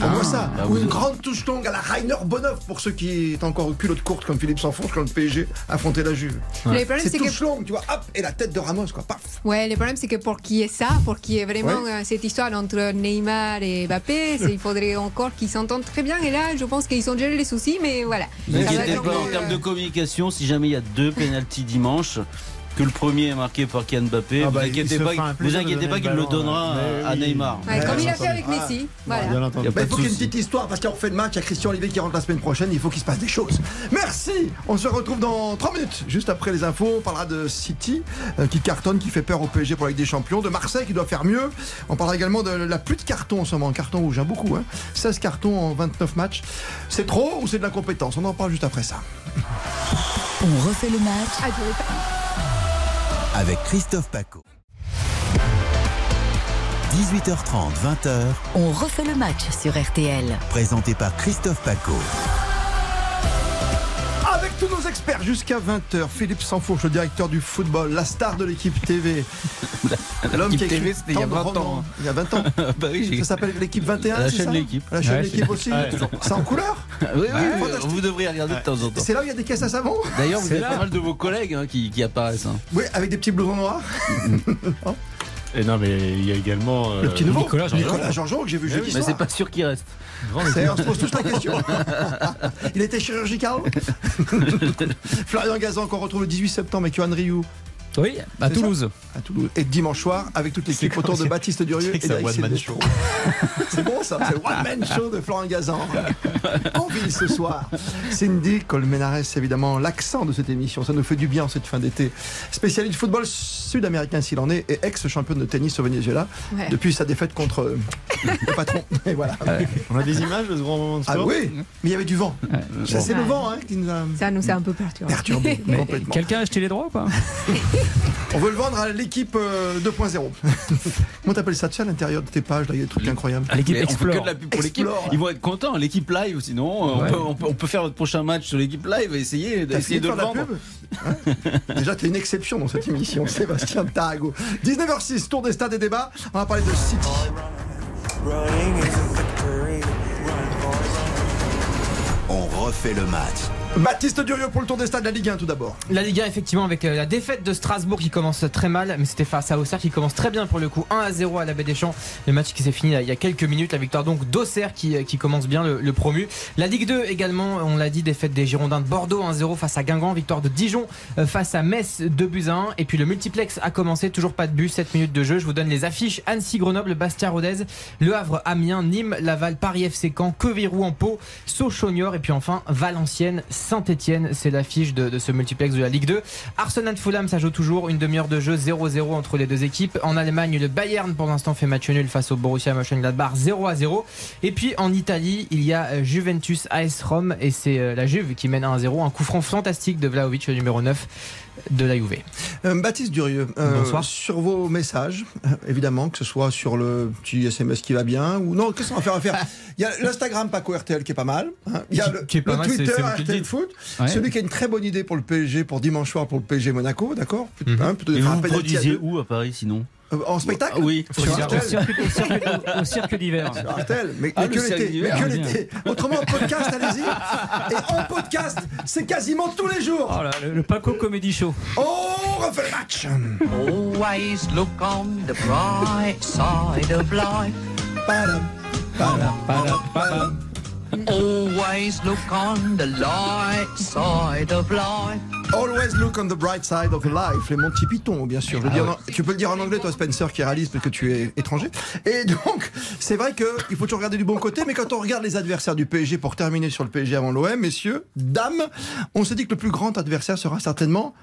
Ah, moins ça. bah Ou une grande touche longue à la Rainer Bonhoff pour ceux qui est encore culotte courte comme Philippe s'enfonce quand le PSG affrontait la Juve. Le problème, C'est que touche longue, tu vois. Hop, et la tête de Ramos, quoi. Paf. Ouais, le problème, c'est que pour qu'il y ait ça, pour qu'il y ait vraiment Ouais. euh, cette histoire entre Neymar et Mbappé, il faudrait encore qu'ils s'entendent très bien. Et là, je pense qu'ils ont géré les soucis, mais voilà. Vous Ça va pas, en termes de euh, communication, si jamais il y a deux pénalties dimanche, que le premier est marqué par Kylian Mbappé, Ah vous bah, il inquiétez pas, vous inquiétez pas le qu'il le donnera mais à oui. Neymar. ouais, comme il a fait avec. Messi. Ah, Voilà. Bien entendu. Y a Bah, il pas faut qu'il y ait une petite histoire parce qu'on refait le match. Il y a Christian Olivier qui rentre la semaine prochaine. Il faut qu'il se passe des choses. Merci. On se retrouve dans 3 minutes. Juste après les infos, on parlera de City euh, qui cartonne, qui fait peur au PSG pour la Ligue des Champions, de Marseille qui doit faire mieux. On parlera également de la plus de cartons en ce moment. Carton rouge, hein, beaucoup. Hein. 16 cartons en 29 matchs. C'est trop ou c'est de l'incompétence On en parle juste après ça. On refait le match avec Christophe Paco. 18h30, 20h, On refait le match sur RTL. présenté par Christophe Paco. Tous nos experts jusqu'à 20h, Philippe Sanfourche, le directeur du football, la star de l'équipe TV. L'homme qui a TV, écrit c'était il y a tant de 20 romans. ans. Il y a 20 ans. bah oui, Ça s'appelle l'équipe 21, La chaîne L'équipe. La chaîne Ouais, l'équipe aussi Ouais. C'est en couleur Oui, oui, vous devriez regarder de temps en temps. C'est là où il y a des caisses à savon D'ailleurs, vous avez là. pas mal de vos collègues hein, qui, qui apparaissent. hein. Oui, avec des petits blousons noirs. Et non, mais il y a également. euh, Le petit nouveau. Nicolas Jean-Jean. Nicolas Jean-Jean que j'ai vu jeudi Mais c'est pas sûr qu'il reste. C'est- On se pose tous la question. il était chirurgical. Florian Gazan qu'on retrouve le 18 septembre avec Johan Rioux. Oui, à Toulouse. à Toulouse. Et dimanche soir, avec toute l'équipe autour comme- de Baptiste Durieux c'est et c'est show. Bon ça, c'est One Man Show de Florent Gazan. En ville ce soir. Cindy Colmenares, évidemment, l'accent de cette émission. Ça nous fait du bien en cette fin d'été. Spécialiste de football sud-américain s'il en est et ex-championne de tennis au Venezuela Ouais. depuis sa défaite contre euh, le patron. Et voilà. On a des images de ce grand moment de Ah sport oui, mais il y avait du vent. Ça, C'est le vent hein, qui nous a Ça nous a un peu perturbé. perturbé complètement. Quelqu'un a acheté les droits ou pas? On veut le vendre à l'équipe euh, 2.0. Comment t'appelles ça, tu sais, à l'intérieur de tes pages, là, il y a des trucs incroyables. L'équipe Mais on fait que Explore. de la pub pour l'équipe. Explore. Ils vont être contents. L'équipe live, sinon, on, peut, on, peut, on peut faire notre prochain match sur l'équipe live et essayer, T'as fini de de le faire la vendre. pub? Hein Déjà, t'es une exception dans cette émission, Sébastien Tarago. 19h06, tour des stades et débats. On va parler de City. On refait le match. Baptiste Durieux pour le tour des stades de la Ligue 1 tout d'abord. La Ligue 1 effectivement avec euh, la défaite de Strasbourg qui commence très mal mais c'était face à Auxerre qui commence très bien pour le coup 1 à 0 à la Baie des Champs. Le match qui s'est fini il y a quelques minutes la victoire donc d'Auxerre qui, euh, commence bien le, promu. La Ligue 2 également on l'a dit défaite des Girondins de Bordeaux 1-0 face à Guingamp victoire de Dijon euh, face à Metz 2 buts à 1 et puis le multiplex a commencé toujours pas de but 7 minutes de jeu. Je vous donne les affiches. Annecy Grenoble Bastia Rodez Le Havre Amiens Nîmes Laval Paris FC Caen Quevirou en Pau Sochaux-Niort et puis enfin Valenciennes Saint-Etienne c'est l'affiche de, de ce multiplex de la Ligue 2 Arsenal Fulham ça joue toujours une demi-heure de jeu 0-0 entre les deux équipes. En Allemagne le Bayern pour l'instant fait match nul face au Borussia Mönchengladbach 0-0 et puis en Italie il y a euh, Juventus AS Rome. Et c'est euh, la Juve qui mène 1-0 un coup franc fantastique de Vlaovic le numéro 9 de la Juve Euh, Baptiste Durieux, euh, Bonsoir. sur vos messages, euh, évidemment, que ce soit sur le petit SMS qui va bien ou non, qu'est-ce qu'on va faire, on va faire Il y a l'Instagram Paco RTL qui est pas mal. hein. Il y a le, qui est pas le mal, c'est- Twitter c'est RTL. Foot. Ouais. Celui qui a une très bonne idée pour le PSG pour dimanche soir pour le PSG Monaco, d'accord? Mhm. Hein, vous produisez où à Paris sinon? Euh, En spectacle Oui. Sur Au cirque, au d'hiver. Sur RTL, mais, Ah, mais que l'été. Mais d'hiver, que bien. l'été. Autrement, en podcast, allez-y. Et en podcast, c'est quasiment tous les jours. Oh là, le, le Paco Comedy Show. On refait le match. Always look on the bright side of life. Padam, padam, padam, padam. Always look on the light side of life. Always look on the bright side of life. Les Monty Python, bien sûr. Je veux dire, en- tu peux le dire en anglais, toi, Spencer, qui réalise parce que tu es étranger. Et donc, c'est vrai qu'il faut toujours regarder du bon côté, mais quand on regarde les adversaires du PSG pour terminer sur le PSG avant l'OM, messieurs, dames, on se dit que le plus grand adversaire sera certainement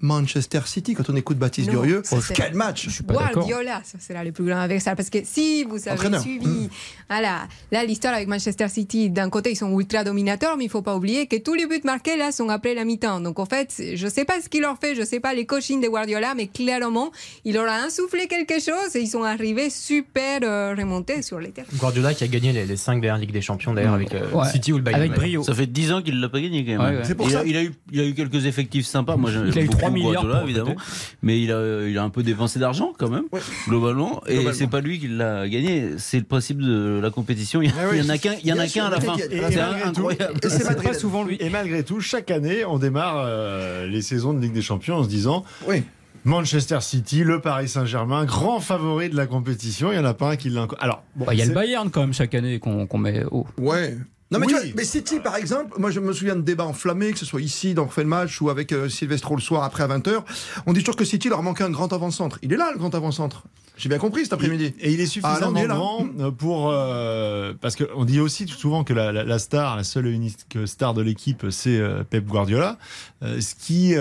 Manchester City. Quand on écoute Baptiste Non, Durieux, quel match pas. Guardiola, ça sera le plus grand adversaire. Parce que si vous avez Entraîneur. suivi, Mm. voilà, là, l'histoire avec Manchester City, d'un côté, ils sont ultra dominateurs, mais il faut pas oublier que tous les buts marqués, là, sont après la mi-temps. Donc, en fait, je sais pas ce qu'il leur fait, je sais pas les coachings de Guardiola, mais clairement, il leur a insufflé quelque chose et ils sont arrivés super euh, remontés sur les terrains. Guardiola qui a gagné les, les 5 dernières Ligues des Champions d'ailleurs avec euh, Ouais. City ou le Bayern Avec brio. Ça fait 10 ans qu'il l'a pas gagné quand même. Ouais, pour il, ça. a, il, a eu, il a eu quelques effectifs sympas. Moi, Il a eu beaucoup 3 milliards Guardiola, évidemment. Mais il a, il a un peu dépensé d'argent quand même, Ouais. globalement. Et Globalement. c'est pas lui qui l'a gagné. C'est le principe de la compétition. Il y, Ah en a qu'un. Il y en Bien a sûr, qu'un à la fin. C'est et incroyable. C'est pas souvent lui. Et malgré tout, chaque année, on démarre euh, les saisons de Ligue des Champions en se disant Oui. Manchester City, le Paris Saint-Germain, grand favori de la compétition. Il n'y en a pas un qui l'a encore. Alors, bon, Bah, Il y a le Bayern quand même chaque année qu'on qu'on met haut. Ouais. Non mais, Oui. tu vois, mais City par exemple, moi je me souvian de débats enflammés, que ce soit ici dans Refait le match ou avec euh, Silvestro le soir après à 20h, on dit toujours que City leur manquait un grand avant-centre. Il est là le grand avant-centre. J'ai bien compris cet après-midi. Et il est Ah, suffisamment là. grand euh, pour. euh, parce qu'on dit aussi souvent que la, la- la star, la seule et unique star de l'équipe, c'est euh, Pep Guardiola. Euh, ce qui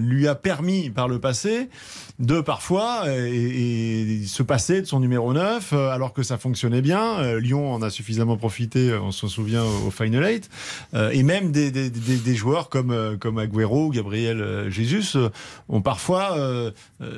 lui a permis par le passé de parfois et, et se passer de son numéro 9 euh, alors que ça fonctionnait bien. Lyon en a suffisamment profité, on s'en souvient au Final Eight. Euh, et même des, des- des- des joueurs comme, comme Agüero Gabriel Jesus ont parfois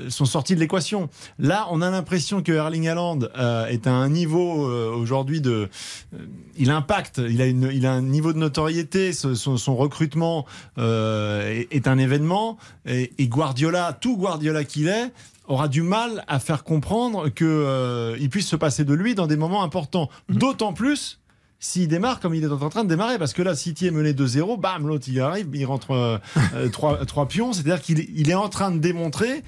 sont sortis de l'équation. Là, on a l'impression que Erling Haaland euh, est à un niveau euh, aujourd'hui de, euh, il impacte, il a une, il a un niveau de notoriété, ce- son, son recrutement est, est un événement et, et Guardiola, tout Guardiola qu'il est aura du mal à faire comprendre que euh, il puisse se passer de lui dans des moments importants. D'autant plus s'il démarre comme il est en train de démarrer, parce que là, City est mené 2-0, bam, l'autre il arrive, il rentre euh, euh, trois, trois pions, c'est-à-dire qu'il il est en train de démontrer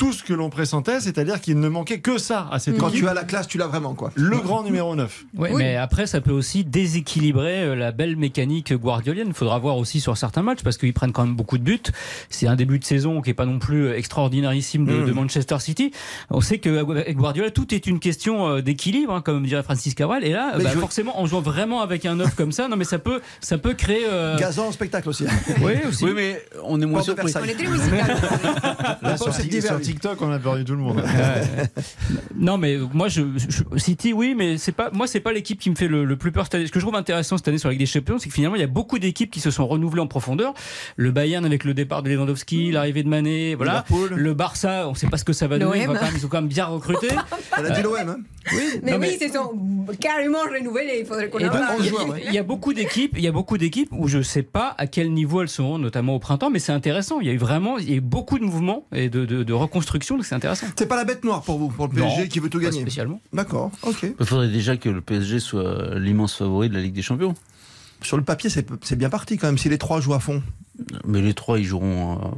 tout ce que l'on pressentait, c'est-à-dire qu'il ne manquait que ça à cette Quand équipe. tu as la classe, tu l'as vraiment, quoi. Le grand numéro 9. Ouais, mais après, ça peut aussi déséquilibrer euh, la belle mécanique guardiolienne. Il faudra voir aussi sur certains matchs parce qu'ils prennent quand même beaucoup de buts. C'est un début de saison qui est pas non plus euh, extraordinairissime de, Mm. de Manchester City. On sait que avec Guardiola, tout est une question euh, d'équilibre, hein, comme dirait Francis Caval. Et là, bah, je- forcément, en jouant vraiment avec un neuf comme ça, non mais ça peut, ça peut créer. euh, Gazan en spectacle aussi. Oui, aussi. Oui, mais on est moins surpris. On. Là, c'est TikTok, on a perdu tout le monde. Non, mais moi, je, je- City, oui, mais c'est pas, moi, c'est pas l'équipe qui me fait le, le plus peur cette année. Ce que je trouve intéressant cette année sur la Ligue des Champions, c'est que finalement, il y a beaucoup d'équipes qui se sont renouvelées en profondeur. Le Bayern avec le départ de Lewandowski, l'arrivée de Mané, voilà. Liverpool. Le Barça, on sait pas ce que ça va donner. Ils, vont quand même- ils ont quand même bien recruté. Elle a dit l'OM, hein Mais Non, oui, mais- ils se sont carrément renouvelés. Il faudrait qu'on il y a- joueurs, ouais. il y a beaucoup d'équipes, il y a beaucoup d'équipes où je sais pas à quel niveau elles seront, notamment au printemps, mais c'est intéressant. Il y a eu vraiment, il y a eu beaucoup de mouvements et de, de, de reconstruction, donc c'est intéressant. C'est pas la bête noire pour vous, pour le PSG Non, qui veut tout Pas gagner. spécialement. D'accord, ok. Il faudrait déjà que le PSG soit l'immense favori de la Ligue des Champions. Sur le papier, c'est c'est bien parti quand même, si les trois jouent à fond. Mais les trois, ils joueront, euh,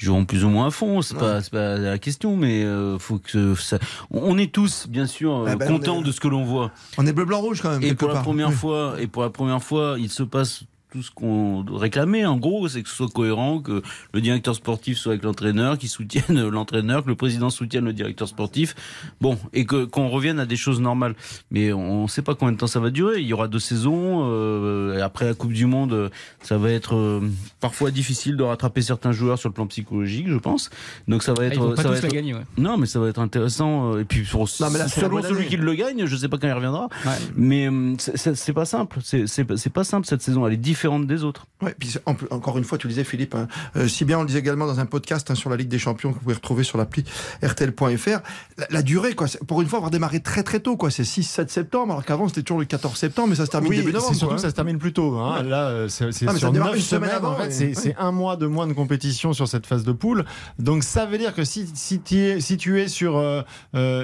ils joueront plus ou moins à fond. C'est pas, c'est pas la question, mais euh, faut que ça. On est tous, bien sûr, Ah ben, contents est- de ce que l'on voit. On est bleu-blanc-rouge quand même, Et pour la première Oui. fois, et pour la première fois, il se passe tout ce qu'on réclamait. En gros, c'est que ce soit cohérent, que le directeur sportif soit avec l'entraîneur, qu'il soutienne l'entraîneur, que le président soutienne le directeur sportif. Bon, et que qu'on revienne à des choses normales. Mais on ne sait pas combien de temps ça va durer. Il y aura deux saisons. euh, après la Coupe du Monde, ça va être euh, parfois difficile de rattraper certains joueurs sur le plan psychologique, je pense. Donc ça va Ah, être. ils vont pas ça va être- gagner, ouais. non, mais ça va être intéressant. euh, Et puis, pour, Non, mais là, c'est la selon celui année. qui le gagne, je sais pas quand il reviendra. Ouais. Mais euh, c'est- c'est c'est pas simple. C'est c'est pas c'est pas simple cette saison. Elle est différente des autres. Ouais, puis c'est- en plus- encore une fois, tu le disais, Philippe, hein, euh, si bien on le disait également dans un podcast hein, sur la Ligue des Champions que vous pouvez retrouver sur l'appli RTL.fr, la, la durée, quoi, pour une fois, avoir démarré très très tôt, quoi, c'est 6-7 septembre, alors qu'avant c'était toujours le 14 septembre, mais ça se termine Oui, début novembre. surtout quoi, ça se termine plus tôt. hein. Ouais. Là, euh, c'est Ah, mais ça sur démarre 9 une semaine semaines. avant, en fait, ouais. c'est Ouais. un mois de moins de compétition sur cette phase de poule. Donc ça veut dire que si, si, tu es, si tu es sur euh,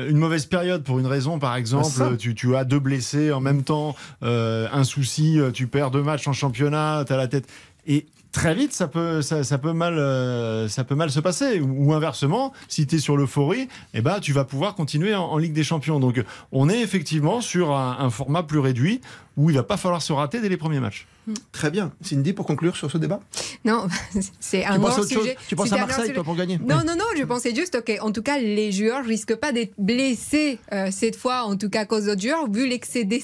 une mauvaise période pour une raison, par Bah, exemple, tu, tu as deux blessés en même temps, euh, un souci, tu perds deux matchs en championnat, tu as la tête. Et très vite, ça peut, ça, peut, mal, euh, ça peut mal se passer. Ou, inversement, si tu es sur l'euphorie, eh ben, tu vas pouvoir continuer en, Ligue des Champions. Donc on est effectivement sur un format plus réduit où il va pas falloir se rater dès les premiers matchs. Très bien. Cindy, pour conclure sur ce débat Non, c'est un chose sujet. Tu penses à Marseille, toi, pour gagner Non, non, non, je pensais juste qu'en tout cas, les joueurs risquent pas d'être blessés euh, cette fois, en tout cas à cause d'autres joueurs, vu l'excès des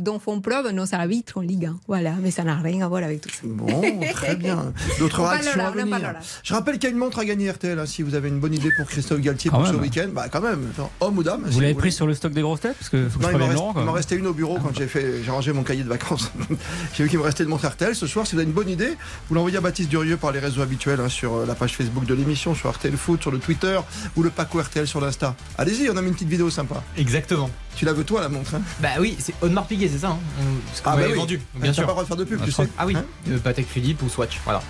dont font preuve nos arbitres en Ligue 1. Voilà, mais ça n'a rien à voir avec tout ça. Bon, très bien. D'autres On réactions à en venir. Je rappelle qu'il y a une montre à gagner RTL. hein, si vous avez une bonne idée pour Christophe Galtier Quand pour ce même. week-end, bah quand même. Homme ou dame si Vous l'avez pris sur le stock des grosses têtes Parce que faut que Non, je il m'en restait une au bureau quand j'ai fait, mon cahier de vacances. j'ai vu qu'il me restait une montre RTL. Ce soir, si vous avez une bonne idée, vous l'envoyez à Baptiste Durieux par les réseaux habituels, hein, sur euh, la page Facebook de l'émission, sur RTL Foot, sur le Twitter ou le Paco RTL sur l'Insta. Allez-y, on a mis une petite vidéo sympa. Exactement. Tu la veux toi la montre hein Bah oui, c'est Audemars Piguet, c'est ça. Hein Ah bah oui. vendu, Ah, bien t'as sûr. pas le droit de faire de pub, Ah, tu sais. Ah oui, Hein euh, Patek Philippe ou Swatch, voilà.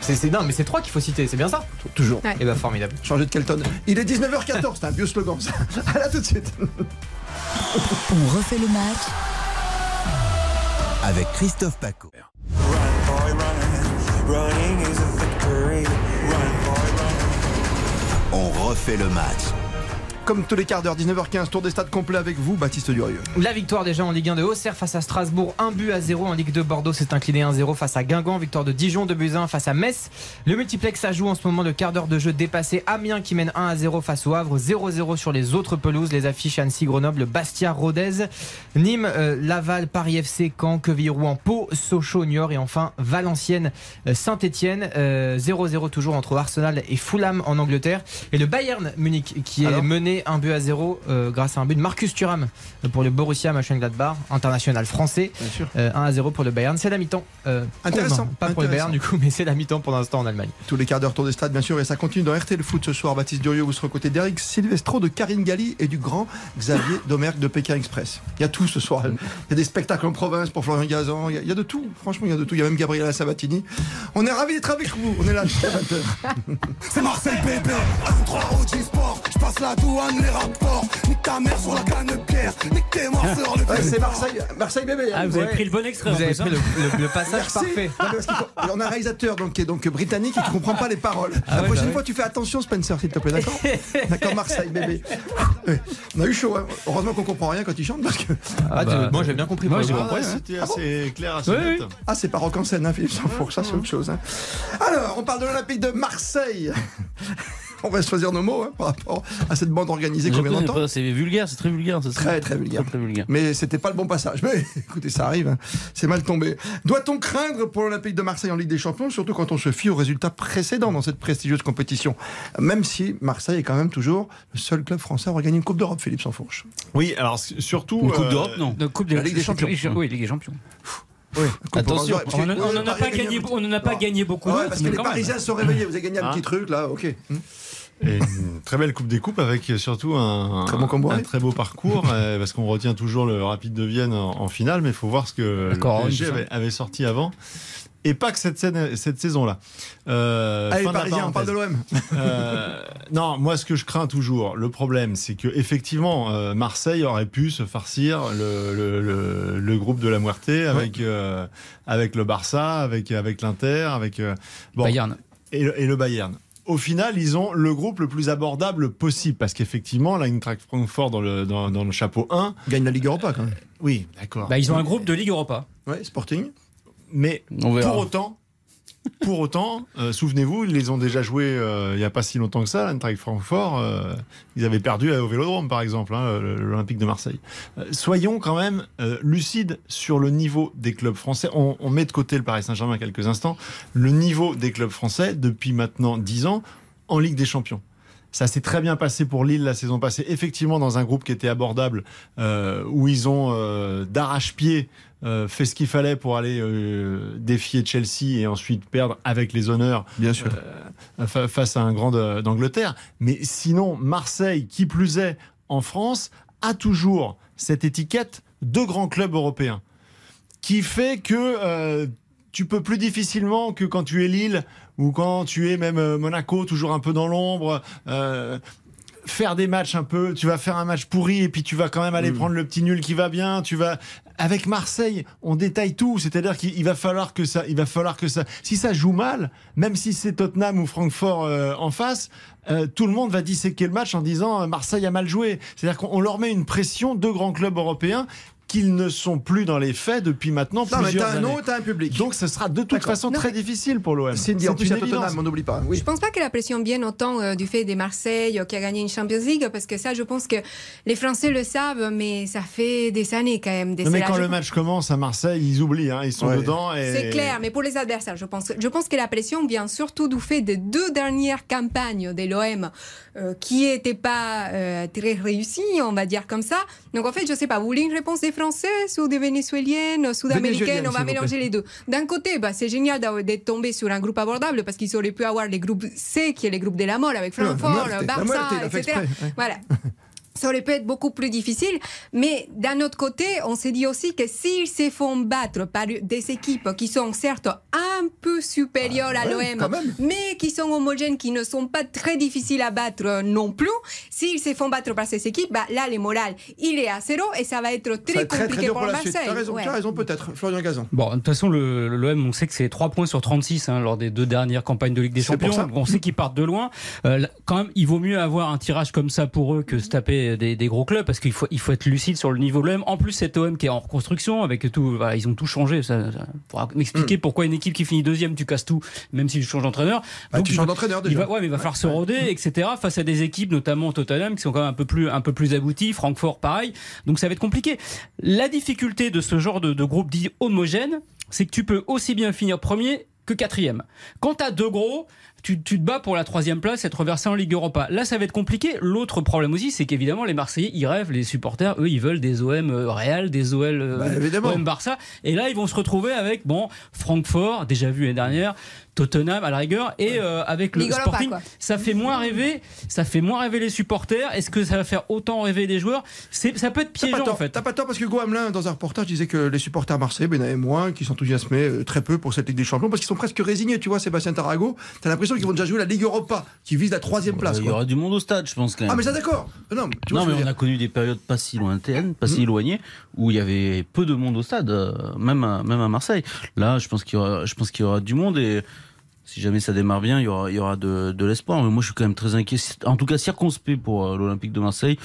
C'est c'est- non, mais c'est trois qu'il faut citer, c'est bien ça Toujours. Ouais. Et bah formidable. Changer de Kelton. Il est 19h14, c'est un vieux slogan ça. À là tout de suite. On refait le match avec Christophe Paco. On refait le match. Comme tous les quarts d'heure, 19h15, tour des stades complet avec vous, Baptiste Durieux. La victoire déjà en Ligue 1 de Auxerre face à Strasbourg, 1 but à 0 en Ligue 2. Bordeaux s'est incliné 1-0 face à Guingamp. Victoire de Dijon, 2 buts à 1 face à Metz. Le multiplex, ça joue en ce moment le quart d'heure de jeu dépassé. Amiens qui mène 1 à 0 face au Havre, 0-0 sur les autres pelouses. Les affiches Annecy, Grenoble, Bastia, Rodez, Nîmes, euh, Laval, Paris FC, Caen, Quevilly-Rouen, Pau, Sochaux, Niort et enfin Valenciennes, euh, Saint-Etienne. 0-0 toujours entre Arsenal et Fulham en Angleterre. Et le Bayern Munich qui est Alors mené 1 but à 0 euh, grâce à un but de Marcus Thuram euh, pour le Borussia Mönchengladbach, international français. Bien sûr. Euh, 1 à 0 pour le Bayern. C'est la mi-temps. Euh, Intéressant, non, pas pour le intéressant. Bayern du coup, mais c'est la mi-temps pour l'instant en Allemagne. Tous les quarts d'heure, tour des stades, bien sûr, et ça continue dans RTL Foot ce soir. Baptiste Durieux, vous serez aux côtés d'Eric Silvestro, de Karine Galli et du grand Xavier Domergue de Pékin Express. Il y a tout ce soir. Il y a des spectacles en province pour Florian Gazan. Il y a, il y a de tout. Franchement, il y a de tout. Il y a même Gabriela Sabatini. On est ravis d'être avec vous. On est là jusqu'à 20h. C'est Marcel bébé, 1-3 au G-Sport, je passe la douane douane, les rapports. Nique ta mère sur la canne de pierre. Nique tes morts sur le Ouais, c'est Marseille, Marseille bébé. hein. Ah, vous avez pris le bon extrait. Vous avez pris hein. le, le- le passage Merci. parfait. Non, mais parce qu'il faut- on a un réalisateur donc, qui est donc britannique et qui comprend pas les paroles. Ah la ouais, prochaine bah fois, tu fais attention, Spencer, s'il te plaît, d'accord D'accord, Marseille, bébé. Ouais. On a eu chaud. hein. Heureusement qu'on comprend rien quand il chante parce que. Ah, tu- moi j'ai bien compris. Moi, j'ai. Ah compris, hein. C'était assez clair, assez Oui, net. oui. Ah, c'est pas rock en scène, hein, Philippe Sanfour, ça c'est autre chose. hein. Alors, on parle de l'Olympique de Marseille. On va choisir nos mots hein, par rapport à cette bande organisée qu'on vient d'entendre. C'est vulgaire, c'est très vulgaire. ça, c'est- Très très vulgaire. Très, très vulgaire. Mais c'était pas le bon passage. Mais écoutez, ça arrive, hein. c'est mal tombé. Doit-on craindre pour l'Olympique de Marseille en Ligue des Champions, surtout quand on se fie aux résultats précédents dans cette prestigieuse compétition? Même si Marseille est quand même toujours le seul club français à avoir gagné une Coupe d'Europe, Philippe Sansfourche. Oui, alors surtout. Une Coupe euh, d'Europe, non. De Coupe de La Ligue des Champions. Oui, Ligue des Champions. Oui, Attention, On n'en on a pas gagné, on en a pas gagné beaucoup Ouais, d'autres, parce que les. Parisiens se sont réveillés. Vous avez gagné un Hein petit truc là, ok. Hmm. Et une très belle Coupe des Coupes avec surtout un Très bon Cambouret. un très beau parcours euh, parce qu'on retient toujours le Rapide de Vienne en, en finale, mais il faut voir ce que le PSG avait, avait sorti avant. Et pas que cette, scène- cette saison-là. Euh, Allez, Parisiens, on parle de l'OM. Euh, non, moi ce que je crains toujours, le problème, c'est que effectivement euh, Marseille aurait pu se farcir le, le, le- le groupe de la Muerte avec avec le Barça, avec avec l'Inter, avec bon, Bayern. et, le- et le Bayern. Au final, ils ont le groupe le plus abordable possible parce qu'effectivement, là, une track Francfort dans le, dans, dans le chapeau 1. Gagne la Ligue Europa quand même. Oui, d'accord. Bah, ils ont un groupe de Ligue Europa. Ouais, Sporting. Mais pour autant, pour autant, euh, souvenez-vous, ils les ont déjà joués euh, il n'y a pas si longtemps que ça, l'Eintracht Francfort. euh, ils avaient perdu au Vélodrome, par exemple, hein, l'Olympique de Marseille. Euh, soyons quand même euh, lucides sur le niveau des clubs français. On, on met de côté le Paris Saint-Germain quelques instants. Le niveau des clubs français depuis maintenant 10 ans en Ligue des Champions. Ça s'est très bien passé pour Lille la saison passée, effectivement dans un groupe qui était abordable, euh, où ils ont euh, d'arrache-pied euh, fait ce qu'il fallait pour aller euh, défier Chelsea et ensuite perdre avec les honneurs Bien sûr. euh, fa- face à un grand d'Angleterre. Mais sinon, Marseille, qui plus est en France, a toujours cette étiquette de grand club européen qui fait que tu peux plus difficilement que quand tu es Lille ou quand tu es même euh, Monaco, toujours un peu dans l'ombre. euh, faire des matchs un peu, tu vas faire un match pourri et puis tu vas quand même aller prendre le petit nul qui va bien, tu vas avec Marseille, on détaille tout, c'est-à-dire qu'il il va falloir que ça il va falloir que ça si ça joue mal, même si c'est Tottenham ou Francfort euh, en face, euh, tout le monde va disséquer le match en disant euh, Marseille a mal joué. C'est-à-dire qu'on on leur met une pression de grands clubs européens qu'ils ne sont plus dans les faits depuis maintenant Non, mais plusieurs t'as un années. un public. Donc ce sera de toute façon Non, très mais- difficile pour l'OM. C'est a une évidence. On n'oublie pas. Oui. Je pense pas que la pression vienne autant euh, du fait des Marseille euh, qui a gagné une Champions League, parce que ça, je pense que les Français le savent, mais ça fait des années quand même. Des Non, mais quand le match commence à Marseille, ils oublient, hein, ils sont Ouais. dedans. Et... C'est clair, mais pour les adversaires, je pense. Je pense que la pression vient surtout du fait des deux dernières campagnes de l'OM euh, qui n'étaient pas euh, très réussies, on va dire comme ça. Donc en fait, je sais pas, vous voulez une réponse des Français? Ou des Vénézuéliennes, Sud-Américaines On va mélanger les deux. D'un côté, bah, c'est génial d'être tombé sur un groupe abordable parce qu'ils auraient pu avoir les groupes C, qui est les groupes de la mort avec Francfort, Barça, etc. Voilà. Ça aurait pu être beaucoup plus difficile, mais d'un autre côté, on s'est dit aussi que s'ils se font battre par des équipes qui sont certes un peu supérieures à Ah, ouais, quand l'OM, mais qui sont homogènes, qui ne sont pas très difficiles à battre non plus, s'ils se font battre par ces équipes, bah, là, le moral, il est à zéro et ça va être très va être très, très compliqué dur pour, pour la Marseille. suite. T'as raison, Ouais. tu as raison peut-être. Florian Gazan. Bon, de toute façon, le- le- l'OM, on sait que c'est 3 points sur 36 hein, lors des deux dernières campagnes de Ligue des C'est pour Champions. ça. On sait qu'ils partent de loin. Euh, quand même, il vaut mieux avoir un tirage comme ça pour eux que se taper des, des gros clubs parce qu'il faut, il faut être lucide sur le niveau de l'OM. En plus, cet OM qui est en reconstruction avec tout, voilà, ils ont tout changé. Ça, ça pourra m'expliquer pourquoi une équipe qui finit deuxième, tu casses tout, même si tu changes d'entraîneur. Bah, Donc, tu il changes d'entraîneur il déjà. va, ouais, mais il va falloir se roder, etc. Face à des équipes, notamment Tottenham, qui sont quand même un peu plus, un peu plus abouties. Francfort, pareil. Donc ça va être compliqué. La difficulté de ce genre de, de groupe dit homogène, c'est que tu peux aussi bien finir premier que quatrième. Quand t'as deux gros, tu, tu te bats pour la troisième place, être reversé en Ligue Europa. Là, ça va être compliqué. L'autre problème aussi, c'est qu'évidemment, les Marseillais, ils rêvent, les supporters, eux, ils veulent des OM euh, Real, des OL euh, Bah. OM Barça. Et là, ils vont se retrouver avec, bon, Francfort, déjà vu l'année dernière, Tottenham à la rigueur, et euh, avec le Ligue Europa, Sporting. Ça fait moins rêver, ça fait moins rêver les supporters. Est-ce que ça va faire autant rêver les joueurs? C'est, Ça peut être T'as pas piégeant en fait. T'as pas tort parce que Hugo Hamelin, dans un reportage, disait que les supporters marseillais, ben, il y en avait moins, qui s'enthousiasmaient euh, très peu pour cette Ligue des Champions parce qu'ils sont presque résignés. Tu vois, Sébastien Tarago, t'as l'impression l'impression qu'ils vont déjà jouer la Ligue Europa, qui vise la troisième place. Il y aura du monde au stade, je pense quand même. Ah, mais ça, d'accord. Non, mais tu non, mais on dire. a connu des périodes pas si lointaines, pas si Mhm. éloignées, où il y avait peu de monde au stade, euh, même à, même à Marseille. Là, je pense qu'il y aura, je pense qu'il y aura du monde et si jamais ça démarre bien, il y aura, il y aura de, de l'espoir. Mais moi, je suis quand même très inquiet, en tout cas circonspect pour euh, l'Olympique de Marseille.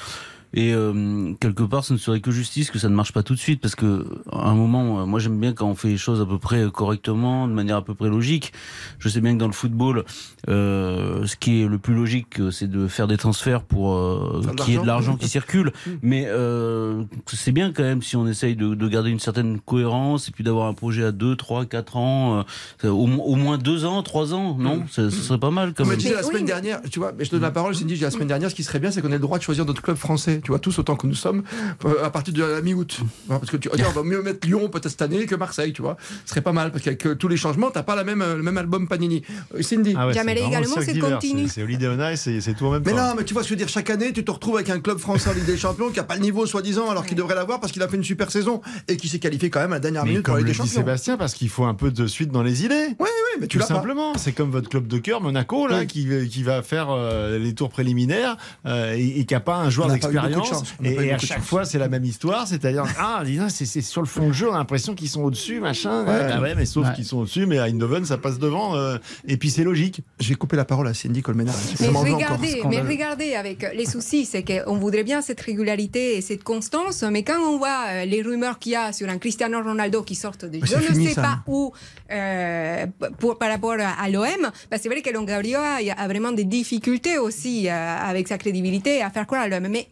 Et euh, quelque part, ce ne serait que justice que ça ne marche pas tout de suite, parce que à un moment, euh, moi j'aime bien quand on fait les choses à peu près correctement, de manière à peu près logique. Je sais bien que dans le football, euh, ce qui est le plus logique, euh, c'est de faire des transferts pour euh, qu'il y ait de l'argent. qui circule. Mais euh, c'est bien quand même si on essaye de, de garder une certaine cohérence et puis d'avoir un projet à 2, 3, 4 ans, euh, au, mo- au moins 2 ans, 3 ans, non? Ce ce serait pas mal quand On m'a même. dit la semaine dernière, tu vois, mais je te donne la parole, Cindy, la semaine dernière, ce qui serait bien, c'est qu'on ait le droit de choisir notre club français, tu vois, tous autant que nous sommes, euh, à partir de la mi-août. Voilà, Parce que tu regardes, on va mieux mettre Lyon peut-être cette année que Marseille, tu vois. Ce serait pas mal, parce qu'avec euh, tous les changements, t'as pas la même, euh, le même album Panini. Euh, Cindy. Ah ouais, Jamel également, c'est continu. C'est Holiday on Ice, c'est c'est tout en même Mais temps. non, mais tu vois ce que je veux dire, chaque année, tu te retrouves avec un club français en Ligue des Champions qui a pas le niveau, soi-disant, alors qu'il devrait l'avoir parce qu'il a fait une super saison et qui s'est qualifié quand même à la dernière Mais minute pour la comme Ligue le des dit Champions. Sébastien, parce qu'il faut un peu de suite dans les idées. Oui, oui, mais tu Tout l'as pas. simplement, c'est comme votre club de cœur, Monaco, là, Oui. qui, qui va faire euh, les tours préliminaires euh, et, et qui n'a pas un joueur On d'expérience. Et, à chaque chance. fois, c'est la même histoire, c'est-à-dire ah, dis donc, c'est c'est sur le fond de jeu, on a l'impression qu'ils sont au-dessus, machin. Ouais. Ah ouais, mais sauf Ouais. qu'ils sont au-dessus, mais à Eindhoven, ça passe devant, euh, et puis c'est logique. J'ai coupé la parole à Cindy Colmenar. Mais regardez, mais regardez, avec les soucis, c'est qu'on voudrait bien cette régularité et cette constance, mais quand on voit euh, les rumeurs qu'il y a sur un Cristiano Ronaldo qui sortent de Mais je ne fini, sais ça. pas où euh, pour, par rapport à l'OM, bah, c'est vrai que Longoria a vraiment des difficultés aussi euh, avec sa crédibilité à faire croire à l'OM. Mais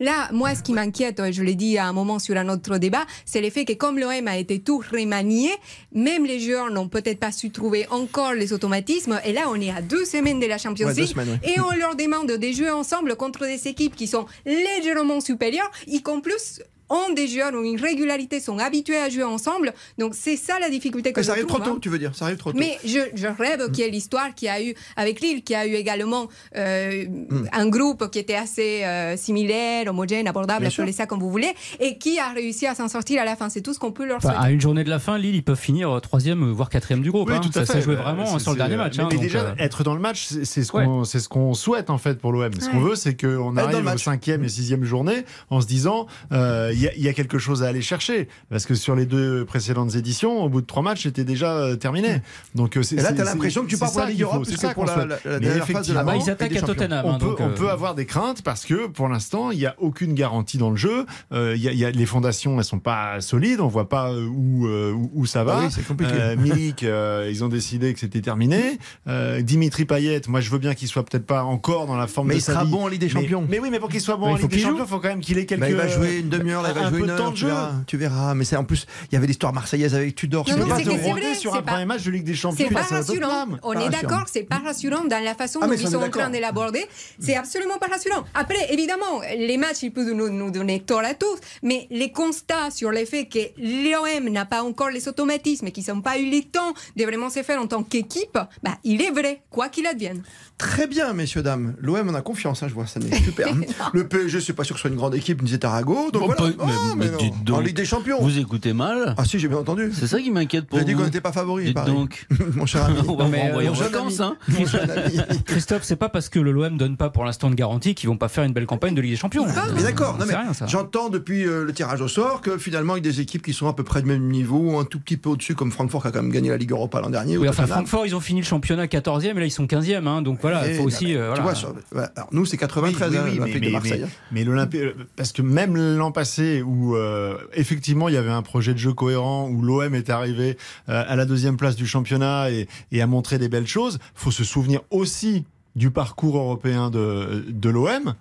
Là, moi, ce qui m'inquiète, je l'ai dit à un moment sur un autre débat, c'est le fait que comme l'OM a été tout remanié, même les joueurs n'ont peut-être pas su trouver encore les automatismes. Et là, on est à deux semaines de la Champions Ouais, League semaines, ouais. et on leur demande de jouer ensemble contre des équipes qui sont légèrement supérieures, y plus ont des joueurs ont une régularité, sont habitués à jouer ensemble. Donc c'est ça la difficulté que Mais je ça arrive trop trouve, hein. tôt, tu veux dire Ça arrive trop tôt. Mais je, je rêve qu'il y ait l'histoire qu'il y a eu avec Lille, qui a eu également euh, un groupe qui était assez euh, similaire, homogène, abordable, appelez ça comme vous voulez, et qui a réussi à s'en sortir à la fin. C'est tout ce qu'on peut leur Enfin, souhaiter. à une journée de la fin, Lille, ils peuvent finir euh, troisième, voire quatrième du groupe. Oui, hein. tout à ça fait. joué Euh, vraiment sur le dernier match. Mais, hein, mais donc, déjà, euh, être dans le match, c'est ce qu'on c'est ce qu'on souhaite en fait pour l'OM. Ce qu'on veut, c'est qu'on arrive au match. cinquième et sixième journée en se disant euh, y, a- il y a quelque chose à aller chercher. Parce que sur les deux précédentes éditions, au bout de trois matchs, c'était déjà euh, terminé. Donc, euh, c'est- Et là, c'est- t'as c'est- l'impression que tu c'est pars pour la Ligue Europe, c'est plus ça que pour qu'on la, souhaite. la- la Mais dernière phase de la bah, ils attaquent à Tottenham. on, hein, peut, donc, on euh, peut avoir des craintes parce que pour l'instant, il n'y a aucune garantie dans le jeu. Euh, il y a, il y a- les fondations, elles sont pas solides. On voit pas euh, où, euh, où, où ça va. Ah oui, c'est compliqué. Euh, Milik, euh, ils ont décidé que c'était terminé. Euh, Dimitri Payet, moi je veux bien qu'il soit peut-être pas encore dans la forme Mais de il sa sera vie. bon en Ligue des Mais- Champions. Mais, oui, mais pour qu'il soit bon Mais en il faut Ligue des qu'il Champions, joue. il faut quand même qu'il ait quelques. Bah, il va jouer une demi-heure, là, il va un jouer peu une de temps de tu jeu. verras, tu verras. Mais c'est en plus, il y avait l'histoire marseillaise avec Tudor. Non, non, pas c'est te sur un premier match de Ligue des Champions. C'est pas rassurant. On est d'accord, c'est pas rassurant dans la façon Ah, dont ils sont en train de l'aborder. C'est absolument pas rassurant. Après, évidemment, les matchs, ils peuvent nous, nous donner tort à tous, mais les constats sur le fait que l'OM n'a pas encore les automatismes et qu'ils n'ont pas eu le temps de vraiment se faire en tant qu'équipe, bah, il est vrai, quoi qu'il advienne. Très bien, messieurs, dames. L'OM, on a confiance, hein, je vois, ça n'est super. Le PSG, c'est pas sûr que ce soit une grande équipe, nous disait Tarago. Donc Bon, voilà. Oh, mais- mais dites donc. En Ligue des Champions. Vous écoutez mal? Ah si, j'ai bien entendu. C'est ça qui m'inquiète pour J'ai dit vous. qu'on n'était pas favori, donc. Mon cher ami. On va vous euh, en mon jeune vacances. ami. Hein. Mon jeune ami. Christophe, c'est pas parce que le LOM donne pas pour l'instant de garantie qu'ils vont pas faire une belle campagne de Ligue des Champions. Mais d'accord, C'est mais rien, ça. j'entends depuis euh, le tirage au sort que finalement, il y a des équipes qui sont à peu près du même niveau, un tout petit peu au-dessus, comme Francfort qui a quand même gagné la Ligue Europa l'an dernier. Oui, ou enfin. Francfort, ils ont fini le championnat 14e et là ils sont 15e. hein, donc voilà, il faut aussi. mais euh, Tu voilà. vois, sur- voilà. Alors, nous, c'est 93 Oui, hein, oui, mais, l'Olympique de Marseille. mais- mais l'Olympique, euh, parce que même l'an passé, où euh, effectivement il y avait un projet de jeu cohérent, où l'OM est arrivé euh, à la deuxième place du championnat et, et a montré des belles choses, faut se souvenir aussi du parcours européen de, de l'OM.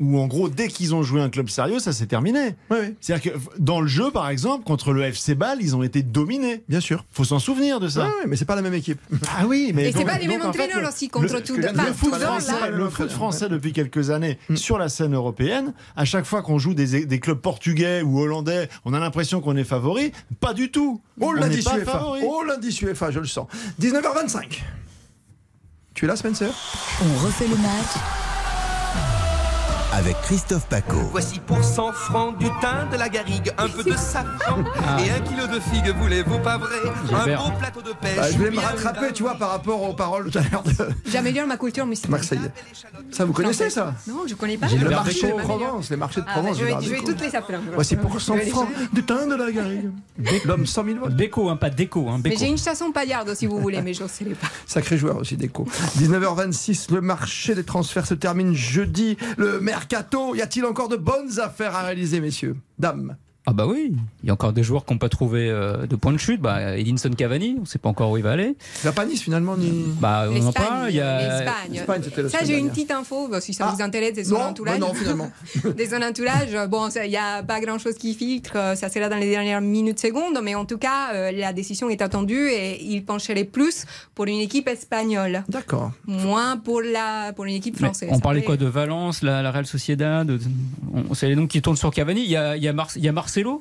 Où en gros, dès qu'ils ont joué un club sérieux, ça s'est terminé. Oui, oui, C'est-à-dire que dans le jeu, par exemple, contre le FC Bâle, ils ont été dominés. bien sûr. Faut s'en souvenir de ça. ouais, mais c'est pas la même équipe. Ah oui, mais Et c'est pas les mêmes en entraîneurs le- aussi contre le- tout. le foot français, le foot français depuis quelques années Mm. sur la scène européenne, à chaque fois qu'on joue des, des clubs portugais ou hollandais, on a l'impression qu'on est favori. Pas du tout. Oh pas UEFA. favori. Oh l'indice UEFA, je le sens. 19h25. Tu es là, Spencer? On refait le match avec Christophe Paco. Voici pour 100 francs du thym, de la garrigue, un peu de safran Ah. et un kilo de figues, voulez-vous pas vrai? Un beau plateau de pêche. Bah, je voulais me rattraper, tu vois, par rapport aux paroles tout à l'heure de J'améliore ma culture musicale. Marseille. Ça, vous connaissez ça? Non, je connais pas. Le Je marché de. Provence, les marchés de Ah, bah, Provence. je vais, vais toutes les appeler. Voici pour 100 Je vais les francs du thym de la garrigue. L'homme 100 000 volts. Déco, hein, pas déco. Hein, Mais j'ai une chanson paillarde si vous voulez, mais je ne sais pas. Sacré joueur aussi, Déco. 19h26, le marché des transferts se termine jeudi. Le mercato, y a-t-il encore de bonnes affaires à réaliser, messieurs Dames? Ah bah oui, il y a encore des joueurs qui n'ont pas trouvé euh, de point de chute. Bah, Edinson Cavani, on ne sait pas encore où il va aller. Il va pas Nice finalement ni. Bah, on en parle. Il y a... l'Espagne. Ça, j'ai une petite info, bah, si ça Ah. vous intéresse, des son Non, entourage. bah non, finalement. des son entourage, bon, ça- il n'y a pas grand-chose qui filtre, euh, ça c'est là dans les dernières minutes, secondes, mais en tout cas, euh, la décision est attendue et il pencherait plus pour une équipe espagnole, D'accord. moins pour, la, pour une équipe Mais française. on parlait quoi de Valence, la, la Real Sociedad de- on- C'est les noms qui tournent sur Cavani. Il y a, il y a, Mar- il y a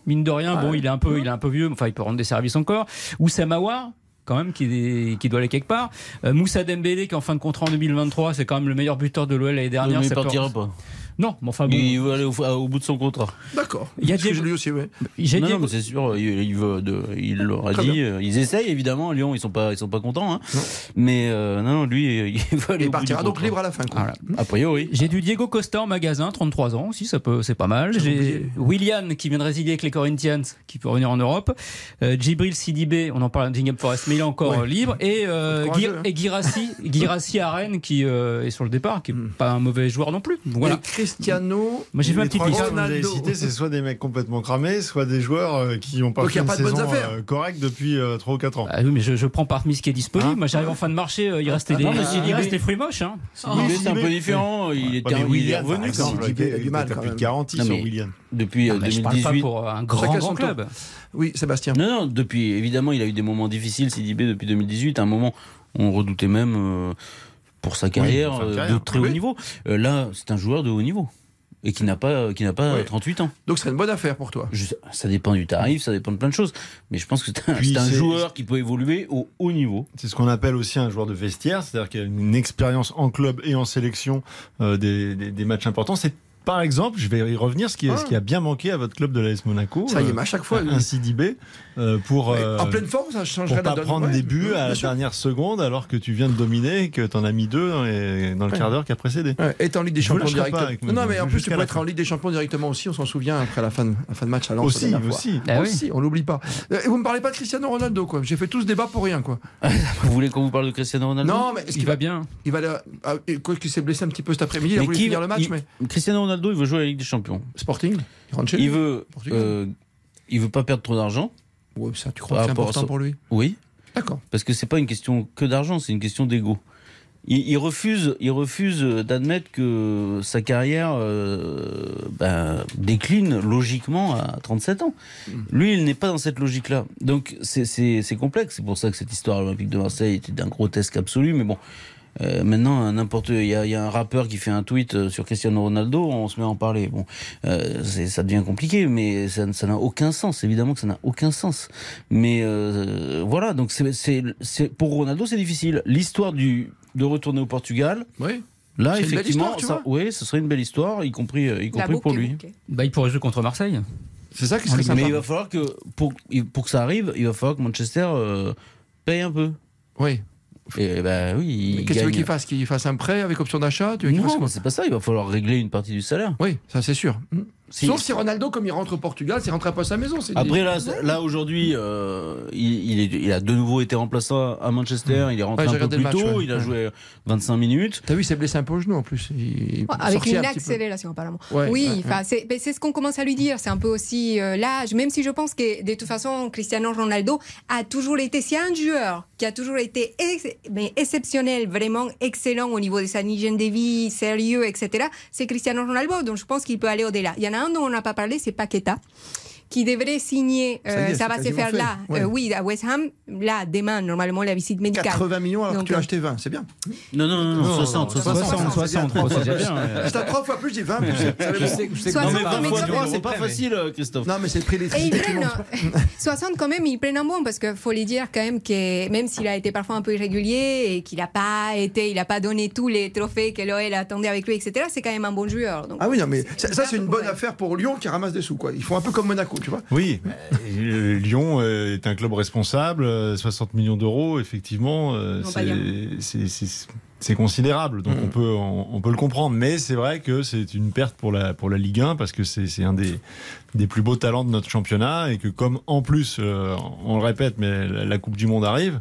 Mine de rien. bon, il est un peu, il est un peu vieux, mais enfin, il peut rendre des services encore. Ou Samawar quand même qui, qui doit aller quelque part. Euh, Moussa Dembélé qui est en fin de contrat en 2023, c'est quand même le meilleur buteur de l'OL l'année dernière. ça peut- pas. Non, mais enfin bon. Il veut aller au, au bout de son contrat. D'accord. Il y a des- je l'ai aussi, ouais. J'ai non, dit- non, mais c'est sûr, il, il veut de, il leur a Très dit, bien. euh, ils essayent évidemment. Lyon, ils sont pas, ils sont pas contents, hein. Mais euh, non, non, lui, il veut aller Il au bout partira du donc contrat. libre à la fin. quoi. Voilà. A priori. J'ai du Diego Costa en magasin, 33 ans aussi, ça peut, c'est pas mal. J'ai William qui vient de résilier avec les Corinthians, qui peut revenir en Europe. Euh, Djibril Sidibé, on en parle à Nottingham Forest, mais il est encore Ouais. euh, libre. Et, euh, courageux, hein. et Guirassi, Guirassi à Rennes qui euh, est sur le départ, qui est Hmm. pas un mauvais joueur non plus. Voilà. Et Cristiano. Moi j'ai fait ma Les petite trois liste. que vous avez c'est soit des mecs complètement cramés, soit des joueurs euh, qui n'ont pas Donc, fait a une pas de bonnes saison affaires. euh, correcte depuis 3 ou 4 ans. Ah oui, mais je, je prends parmi ce qui est disponible. Hein Moi j'arrive en fin de marché, euh, il restait Ah des, non, il reste des fruits moches. Hein. C'est un peu différent. Il était, il revenu. il quand plus de même. garantie Non, sur William. Depuis euh, Non, mais je parle pas 2018. pour un grand, club. Oui, Sébastien. Non, non, depuis, évidemment, il a eu des moments difficiles, Sidibé, depuis 2018. À un moment, on redoutait même euh, pour sa carrière, pour sa euh, carrière. de très Oui. haut niveau. Euh, là, c'est un joueur de haut niveau. Et qui n'a pas, qui n'a pas Oui. 38 ans. Donc, ce serait une bonne affaire pour toi. Je- ça dépend du tarif, ça dépend de plein de choses. Mais je pense que c'est un, Puis c'est un c'est- joueur qui peut évoluer au haut niveau. C'est ce qu'on appelle aussi un joueur de vestiaire, c'est-à-dire qu'il a une expérience en club et en sélection euh, des, des- des matchs importants. C'est par exemple, je vais y revenir, ce qui, est- ce qui a bien manqué à votre club de l'AS Monaco. Ça y est, euh, mais à chaque fois. un Sidibé euh, pour euh, en pleine forme, ça pour changerait la pas donne. prendre Ouais, des buts à la sûr. dernière seconde alors que tu viens de dominer et que tu en as mis deux dans, les- dans le Ouais. quart d'heure qui a précédé. Ouais, et en Ligue des Champions directement. Non, non, mais en plus, tu peux être fin. en Ligue des Champions directement aussi. On s'en souvient après la fin de, la fin de match à Lens. Aussi, aussi. Ah oui. Aussi, on l'oublie pas. Et vous me parlez pas de Cristiano Ronaldo, quoi. J'ai fait tout ce débat pour rien, quoi. Vous voulez qu'on vous parle de Cristiano Ronaldo? Non, mais Il va bien. il va, quoi qu'il s'est blessé un petit peu cet après-midi, il a voulu qui- finir le match, mais Cristiano Ronaldo, il veut jouer à la Ligue des Champions. Sporting, il rentre chez Il lui. veut, euh, il veut pas perdre trop d'argent. Ouais, ça, tu crois que c'est important pour lui Oui, D'accord. parce que c'est pas une question que d'argent, c'est une question d'ego. Il, il refuse, il refuse d'admettre que sa carrière euh, ben, décline logiquement à 37 ans. Lui, il n'est pas dans cette logique-là. Donc c'est complexe. C'est pour ça que cette histoire olympique de Marseille était d'un grotesque absolu. Mais bon, euh, maintenant, n'importe. Il y, a- il y a un rappeur qui fait un tweet euh, sur Cristiano Ronaldo, on se met à en parler. Bon, euh, ça devient compliqué, mais ça n'a aucun sens. Évidemment que ça n'a aucun sens. Mais euh, voilà, donc c'est pour Ronaldo, c'est difficile. L'histoire du de retourner au Portugal. Oui. Là, une effectivement, histoire, ça, oui, ce serait une belle histoire, y compris, y pour lui. Bah, il pourrait jouer contre Marseille. C'est ça qui serait Mais sympa. il va falloir que pour, pour que ça arrive, il va falloir que Manchester euh, paye un peu. Oui. Et bah oui, Qu'est-ce que tu veux qu'il fasse? Qu'il fasse un prêt avec option d'achat? Non, c'est pas ça. Il va falloir régler une partie du salaire. Oui, ça c'est sûr. Si- Sauf si Ronaldo, comme il rentre au Portugal, s'il rentrerait pas à sa maison. Après là, là aujourd'hui, euh, il, il est- il a de nouveau été remplaçant à Manchester. Il est rentré Ouais, un peu plus match, tôt. ouais. Il a joué 25 minutes. T'as vu, il s'est blessé un peu au genou en plus. Il- Ouais, avec une un accélération apparemment. Ouais, oui, c'est ce qu'on commence à lui dire. C'est un peu aussi euh, l'âge, même si je pense que de toute façon, Cristiano Ronaldo a toujours été, c'est un joueur qui a toujours été ex- mais exceptionnel, vraiment excellent au niveau de sa hygiène de vie, sérieux, etc. C'est Cristiano Ronaldo, donc je pense qu'il peut aller au-delà. Il y en a dont on n'a pas parlé, c'est Paqueta qui devrait signer, Ça est, euh, ça va se faire fait. là, Ouais. euh, oui, à West Ham, là, demain, normalement, la visite médicale. 80 millions alors Donc, que tu as euh, acheté 20, c'est bien. Non, non, non, non, Non, 60, non, 60. 60, 60, c'est c'est déjà bien. ouais. J'étais à trois fois plus, je dis 20 plus. Je sais, je sais que Non, mais vous 20 parlez fois du 3, euro c'est pas facile, Christophe. Non, mais c'est le prix Et ils prennent, monte. euh, 60 quand même, ils prennent un bon parce qu'il faut les dire quand même que même s'il a été parfois un peu irrégulier et qu'il n'a pas été, il n'a pas donné tous les trophées que l'OL attendait avec lui, etc. C'est quand même un bon joueur. Donc, Ah oui, non, mais ça, c'est une bonne affaire pour Lyon qui ramasse des sous. Quoi. Ils font un peu comme Monaco, tu vois. Oui, euh, Lyon euh, est un club responsable, euh, 60 millions d'euros, effectivement, euh, c'est- considérable, donc Mhm. on, peut, on, on peut le comprendre. Mais c'est vrai que c'est une perte pour la, pour la Ligue 1 parce que c'est c'est un des, des plus beaux talents de notre championnat et que comme en plus, euh, on le répète, mais la, la Coupe du Monde arrive, euh,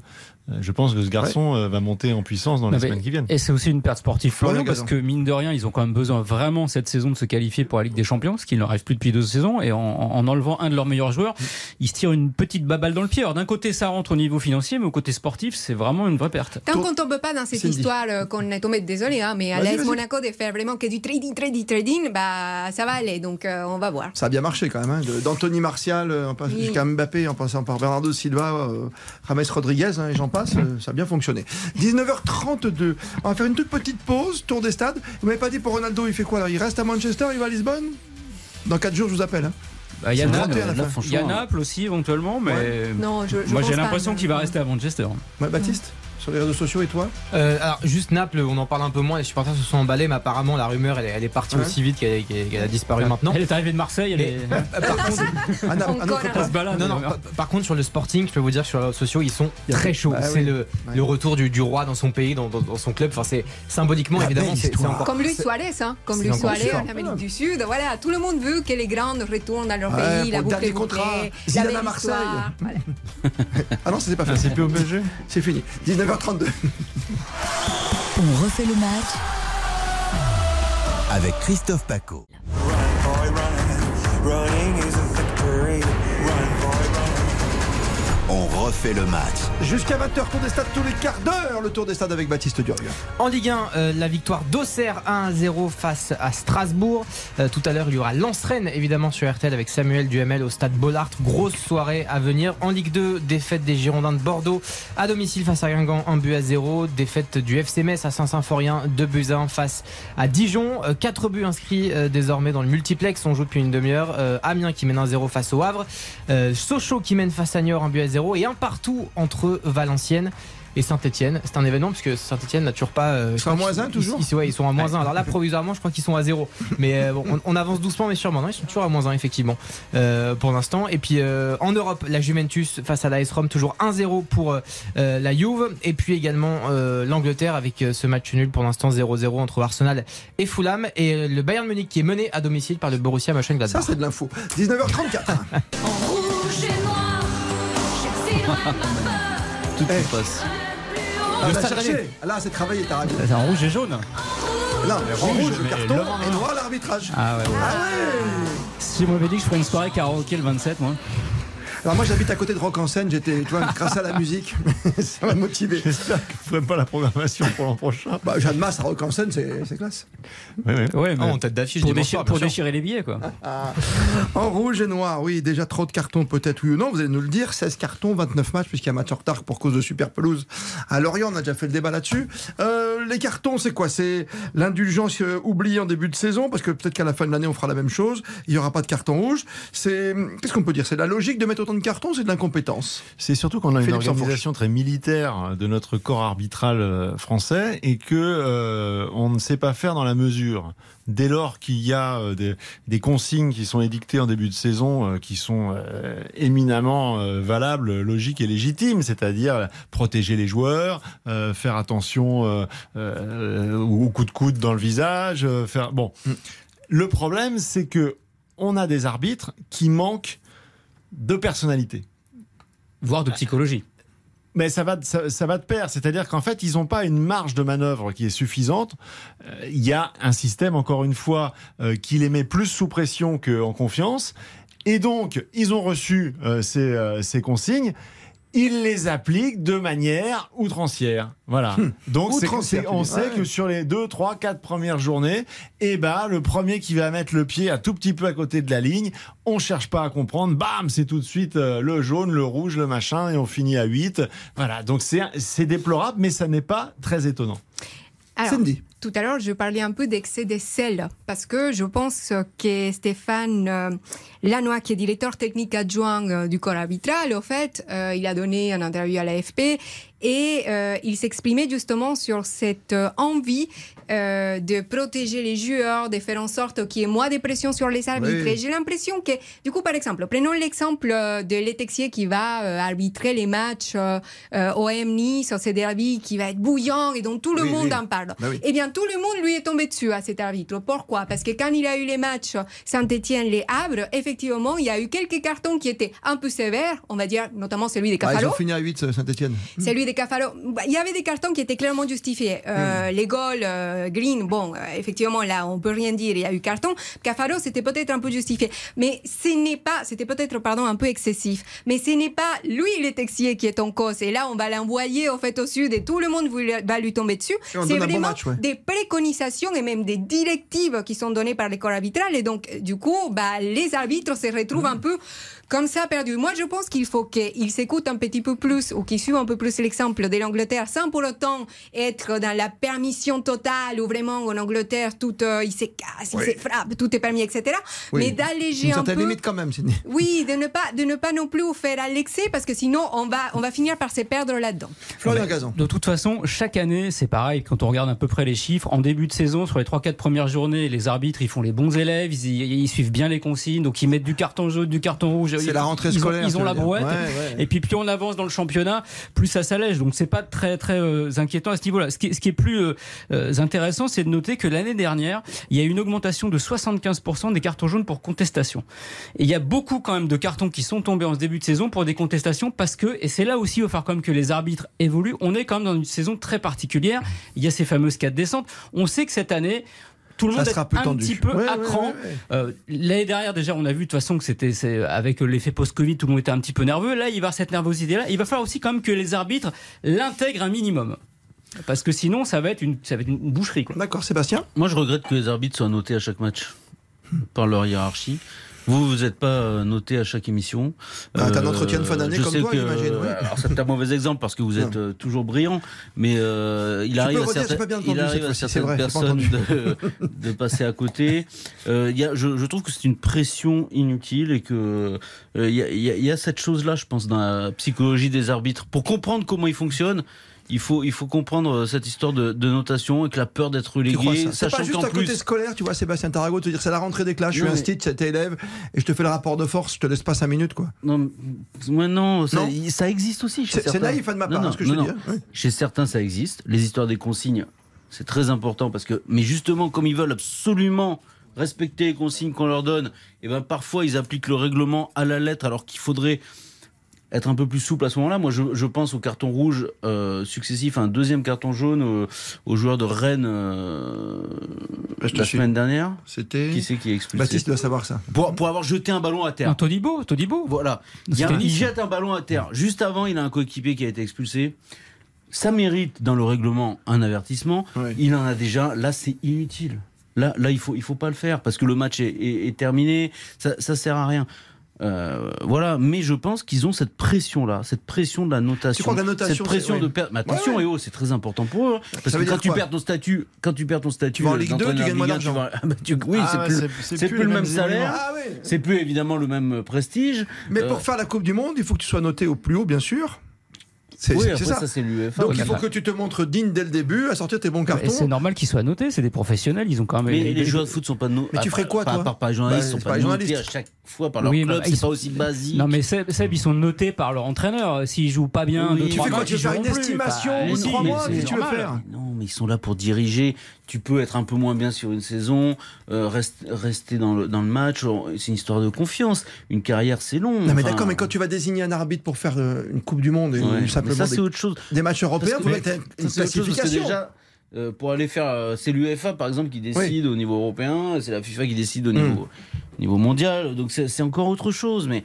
je pense que ce garçon euh, va monter en puissance dans les Non, semaines qui viennent. Et c'est aussi une perte sportive parce que mine de rien, ils ont quand même besoin vraiment cette saison de se qualifier pour la Ligue des Champions, ce qui ne leur arrive plus depuis deux saisons. Et en, en enlevant un de leurs meilleurs joueurs, ils se tirent une petite baballe dans le pied. Alors d'un côté, ça rentre au niveau financier, mais au côté sportif, c'est vraiment une vraie perte. Tant qu'on tombe pas dans cette Cindy. histoire euh, qu'on est tombé, désolé, hein, mais à l'AS. Monaco de faire vraiment que du trading, trading, trading, bah ça va aller. Donc euh, on va voir. Ça a bien marché quand même. hein. D'Anthony Martial euh, en passant Oui. jusqu'à Mbappé, en passant par Bernardo Silva, euh, James Rodriguez, hein, et j'en passe, euh, ça a bien fonctionné. 19h32. On va faire une toute petite pause, tour des stades. Vous m'avez pas dit pour Ronaldo, il fait quoi là? Il reste à Manchester, il va à Lisbonne? Dans 4 jours, je vous appelle. hein. Bah, Il y a Naples, 31 à la là, fin. franchement, il y a Naples aussi éventuellement, mais Non, je, je moi j'ai l'impression qu'il va rester à Manchester. Ouais, Baptiste? Sur les réseaux sociaux et toi Euh, alors juste Naples, on en parle un peu moins, les supporters se sont emballés, mais apparemment la rumeur elle est, elle est partie Ouais. aussi vite qu'elle a disparu maintenant. Elle est arrivée de Marseille, elle est. Par contre, Ah, ah, un- balade. non, non, par, par contre sur le sporting, je peux vous dire que sur les réseaux sociaux ils sont très chauds. Bah c'est oui. le, Ouais. le retour du, du roi dans son pays, dans, dans- dans son club. Enfin c'est symboliquement La évidemment belle c'est c'est histoire. encore. Comme Luis c'est- Suarez, hein, comme Luis Suarez en Amérique du Sud. Voilà, tout le monde veut que les grands retournent dans leur pays, la le boucle est contrat, Zidane à Marseille. Ah non, c'était pas fait. C'est plus au PSG C'est fini. 19h32. On refait le match avec Christophe Paco. On refait le match. Jusqu'à 20h, tour des stades tous les quarts d'heure. Le tour des stades avec Baptiste Durga. En Ligue 1, euh, la victoire d'Auxerre 1-0 face à Strasbourg. Euh, tout à l'heure, il y aura Lens-Rennes, évidemment, sur RTL avec Samuel Duhamel au stade Bollard. Grosse soirée à venir. En Ligue 2, défaite des Girondins de Bordeaux à domicile face à Guingamp, 1 but à 0. Défaite du FC Metz à Saint-Symphorien, 2 buts à 1 face à Dijon. 4 buts inscrits euh, désormais dans le multiplex. On joue depuis une demi-heure. Euh, Amiens qui mène 1-0 face au Havre. Euh, Sochaux qui mène face à Niort, 1 but à 0. Et un partout entre Valenciennes et Saint-Etienne. C'est un événement parce que Saint-Etienne n'a toujours pas. euh, Ils sont à moins qu'ils- un, toujours ils, ils- ouais, ils sont à moins 1. Alors là, provisoirement, je crois qu'ils sont à 0. Mais euh, bon, on, on avance doucement, mais sûrement. Non, ils sont toujours à moins 1, effectivement, euh, pour l'instant. Et puis euh, en Europe, la Juventus face à l'AS Rome, toujours 1-0 pour la Juve. Et puis également euh, l'Angleterre avec euh, ce match nul pour l'instant 0-0 entre Arsenal et Fulham. Et le Bayern Munich qui est mené à domicile par le Borussia Ça, Mönchengladbach. c'est de l'info. 19h34. Tout Eh. se passe. Ah, Le cherché. Là, c'est travaillé, ta radio. C'est en rouge et jaune. Non, en rouge, le carton et noir l'arbitrage. Ah ouais, ouais. Ah ouais Si on m'avait dit que je ferais une soirée karaoké le 27, moi. Alors moi j'habite à côté de Rock en scène, j'étais, tu vois, grâce à la musique, ça m'a motivé. J'espère que vous ferez pas la programmation pour l'an prochain. Bah, Jeanne Masse à Rock en scène, c'est, classe. Oui, oui. Ouais, Ah, en tête d'affiche pour, déchirer, soir, pour déchirer les billets, quoi. Ah. En rouge et noir, oui, déjà trop de cartons peut-être, oui ou non, vous allez nous le dire. 16 cartons, 29 matchs, puisqu'il y a match en retard pour cause de super pelouse à Lorient, on a déjà fait le débat là-dessus. Euh, les cartons, c'est quoi? C'est l'indulgence euh, oubliée en début de saison, parce que peut-être qu'à la fin de l'année, on fera la même chose, il n'y aura pas de carton rouge. C'est, qu'est-ce qu'on peut dire? C'est la logique de mettre autant de cartons, c'est de l'incompétence. C'est surtout qu'on a une Philippe organisation très militaire de notre corps arbitral euh, français et que euh, on ne sait pas faire dans la mesure. Dès lors qu'il y a euh, des, des consignes qui sont édictées en début de saison, euh, qui sont euh, éminemment valables, logiques et légitimes, c'est-à-dire protéger les joueurs, faire attention aux coups de coude dans le visage, faire bon. Le problème, c'est que on a des arbitres qui manquent de personnalité. Voire de psychologie. Mais ça va, de- ça, ça va de pair, c'est-à-dire qu'en fait, ils n'ont pas une marge de manœuvre qui est suffisante. Euh, Il y a un système, encore une fois, euh, qui les met plus sous pression qu'en confiance. Et donc, ils ont reçu euh, ces, euh, ces consignes. Il les applique de manière outrancière. Voilà. Donc Outrancière, c'est- tu on sait Ouais. que sur les 2, 3, 4 premières journées, eh ben, le premier qui va mettre le pied un tout petit peu à côté de la ligne, on cherche pas à comprendre, bam, c'est tout de suite euh, le jaune, le rouge, le machin, et on finit à 8. Voilà, donc c'est c'est déplorable, mais ça n'est pas très étonnant. Alors, Cindy. Tout à l'heure, je parlais un peu d'excès de sel, parce que je pense que Stéphane euh, Lannoy, qui est directeur technique adjoint euh, du corps arbitral, au fait, euh, il a donné une interview à l'AFP et euh, il s'exprimait justement sur cette euh, envie euh, de protéger les joueurs, de faire en sorte qu'il y ait moins de pression sur les arbitres. Oui. J'ai l'impression que, du coup, par exemple, prenons l'exemple de Letexier qui va arbitrer les matchs euh, euh, OM Nice, ce derby qui va être bouillant et dont tout le Oui, monde oui. en parle. Bah. Eh bien, tout le monde lui est tombé dessus à cet arbitre. Pourquoi? Parce que quand il a eu les matchs Saint-Etienne, les Havre, effectivement, il y a eu quelques cartons qui étaient un peu sévères, on va dire, notamment celui des Ah, ils Cafalo. ont fini à 8, Saint-Etienne. Celui des bah, il y avait des cartons qui étaient clairement justifiés. Euh, Les goals, euh, Green, bon, euh, effectivement, là, on peut rien dire, il y a eu carton. Cafalo, c'était peut-être un peu justifié. Mais ce n'est pas, c'était peut-être, pardon, un peu excessif. Mais ce n'est pas lui, le texier, qui est en cause. Et là, on va l'envoyer, au fait, au sud et tout le monde va lui tomber dessus. C'est bon vraiment match, ouais. des préconisations et même des directives qui sont données par les corps arbitrales. Et donc, du coup, bah, les arbitres se retrouvent Mm. un peu comme ça perdus. Moi, je pense qu'il faut qu'ils s'écoutent un petit peu plus ou qu'ils suivent un peu plus l'exemple de l'Angleterre sans pour autant être dans la permission totale où vraiment en Angleterre, tout, euh, il se casse, il Oui. se frappe, tout est permis, etc. Oui. Mais d'alléger un peu. limite quand même, Sidney. Oui, de ne pas, de ne pas non plus faire à l'excès parce que sinon, on va, on va finir par se perdre là-dedans. Florian Gazan. De toute façon, chaque année, c'est pareil. Quand on regarde à peu près les chiffres, en début de saison, sur les 3-4 premières journées, les arbitres, ils font les bons élèves, ils, ils suivent bien les consignes, donc ils mettent du carton jaune, du carton rouge. C'est la rentrée ils ont- scolaire, Ils ont, la brouette. Ouais, ouais. Et puis, plus on avance dans le championnat, plus ça s'allège. Donc, c'est pas très, très euh, inquiétant à ce niveau-là. Ce qui, est- ce qui est plus euh, euh, intéressant, c'est de noter que l'année dernière, il y a eu une augmentation de 75% des cartons jaunes pour contestation. Et il y a beaucoup quand même de cartons qui sont tombés en ce début de saison pour des contestations parce que, et c'est là aussi, quand même que les arbitres évoluent. On est quand même dans une saison très particulière. Il y a ces fameuses quatre descentes. On sait que cette année, tout le monde est un tendu. petit peu Ouais, à ouais, cran. ouais, ouais. Euh, L'année dernière, déjà, on a vu de toute façon que c'était c'est- avec l'effet post-Covid, tout le monde était un petit peu nerveux. Là, il va y avoir cette nervosité-là. Il va falloir aussi quand même que les arbitres l'intègrent un minimum. Parce que sinon, ça va être une, ça va être une boucherie. quoi. D'accord, Sébastien? Moi, je regrette que les arbitres soient notés à chaque match par leur hiérarchie. Vous, vous n'êtes pas euh, noté à chaque émission. Ah, t'as un entretien de fin d'année comme sais toi, j'imagine, ouais. Alors, c'est un mauvais exemple parce que vous êtes euh, toujours brillant, mais euh, il arrive redire, pas bien il entendu arrive à certaines vrai, personnes entendu. de, de passer à côté. Euh, y a, je, je trouve que c'est une pression inutile et que euh, il y, il y il y a cette chose-là, je pense, dans la psychologie des arbitres. Pour comprendre comment ils fonctionnent, il faut, il faut comprendre euh, cette histoire de, de notation et que la peur d'être relégué, C'est pas juste un côté scolaire, tu vois, Sébastien Tarago, te dire c'est la rentrée des classes, je suis un mais- stit, t'es élève, et je te fais le rapport de force, je te laisse pas 5 minutes, quoi. Non, mais non, ça, Non. ça existe aussi. C'est- naïf, hein, de ma part, Non, hein, non, ce que je te dis. Ouais. Chez certains, ça existe. Les histoires des consignes, c'est très important parce que, mais justement, comme ils veulent absolument respecter les consignes qu'on leur donne, et ben parfois ils appliquent le règlement à la lettre alors qu'il faudrait être un peu plus souple à ce moment-là. Moi, je, je pense au carton rouge euh, successif, un deuxième carton jaune euh, aux joueurs de Rennes euh, la suis. semaine dernière. C'était. Qui c'est qui est expulsé Baptiste doit savoir ça. pour, pour avoir jeté un ballon à terre. Un Todibo, Todibo. Voilà. Il, y a- C'était il jette un ballon à terre. Juste avant, il a un coéquipier qui a été expulsé. Ça mérite dans le règlement un avertissement. Il en a déjà. Là, c'est inutile. Là, là, il faut, il faut pas le faire parce que le match est, est- est terminé. Ça, ça sert à rien. Euh, voilà, mais je pense qu'ils ont cette pression-là, cette pression de la notation, Tu crois que la notation, cette pression de perdre. Mais attention, Ouais, ouais. et oh, c'est très important pour eux, hein. parce Ça que quand tu perds ton statut, quand tu perds ton statut, vas en euh, Ligue 2, tu gagnes moins Ligue 1, d'argent. vas- Ah bah, tu- oui, Ah c'est ouais, plus, le même salaire, Ah c'est plus évidemment le même prestige. Mais Euh, pour faire la Coupe du Monde, il faut que tu sois noté au plus haut, bien sûr. C'est Oui, ça. ça, c'est l'UEFA. Donc il faut que tu te montres digne dès le début, à sortir tes bons Et cartons. c'est normal qu'ils soient notés, c'est des professionnels, ils ont quand même. Mais les joueurs de foot sont pas no- Mais tu à- ferais quoi, pas- toi Par, par les journalistes, Bah, sont pas, pas notés journalistes. à chaque fois par leur club. bah, c'est ils pas sont- aussi basique. Non mais Seb, ils sont notés par leur entraîneur. S'ils jouent pas bien, tu trois fais quoi, tu joueront une estimation Bah, au bout de si, trois mois, c'est qu'est-ce que tu veux faire Non, mais ils sont là pour diriger. Tu peux être un peu moins bien sur une saison, euh, reste- rester dans le, dans le match. C'est une histoire de confiance. Une carrière, c'est long. Non mais Enfin, d'accord, mais quand tu vas désigner un arbitre pour faire euh, une Coupe du Monde et ouais, simplement ça, c'est des, autre chose. des matchs européens, faut mettre une classification. euh, pour aller faire, euh, c'est l'UEFA par exemple qui décide au niveau européen, c'est la FIFA qui décide au niveau, au niveau mondial, donc c'est encore autre chose. Mais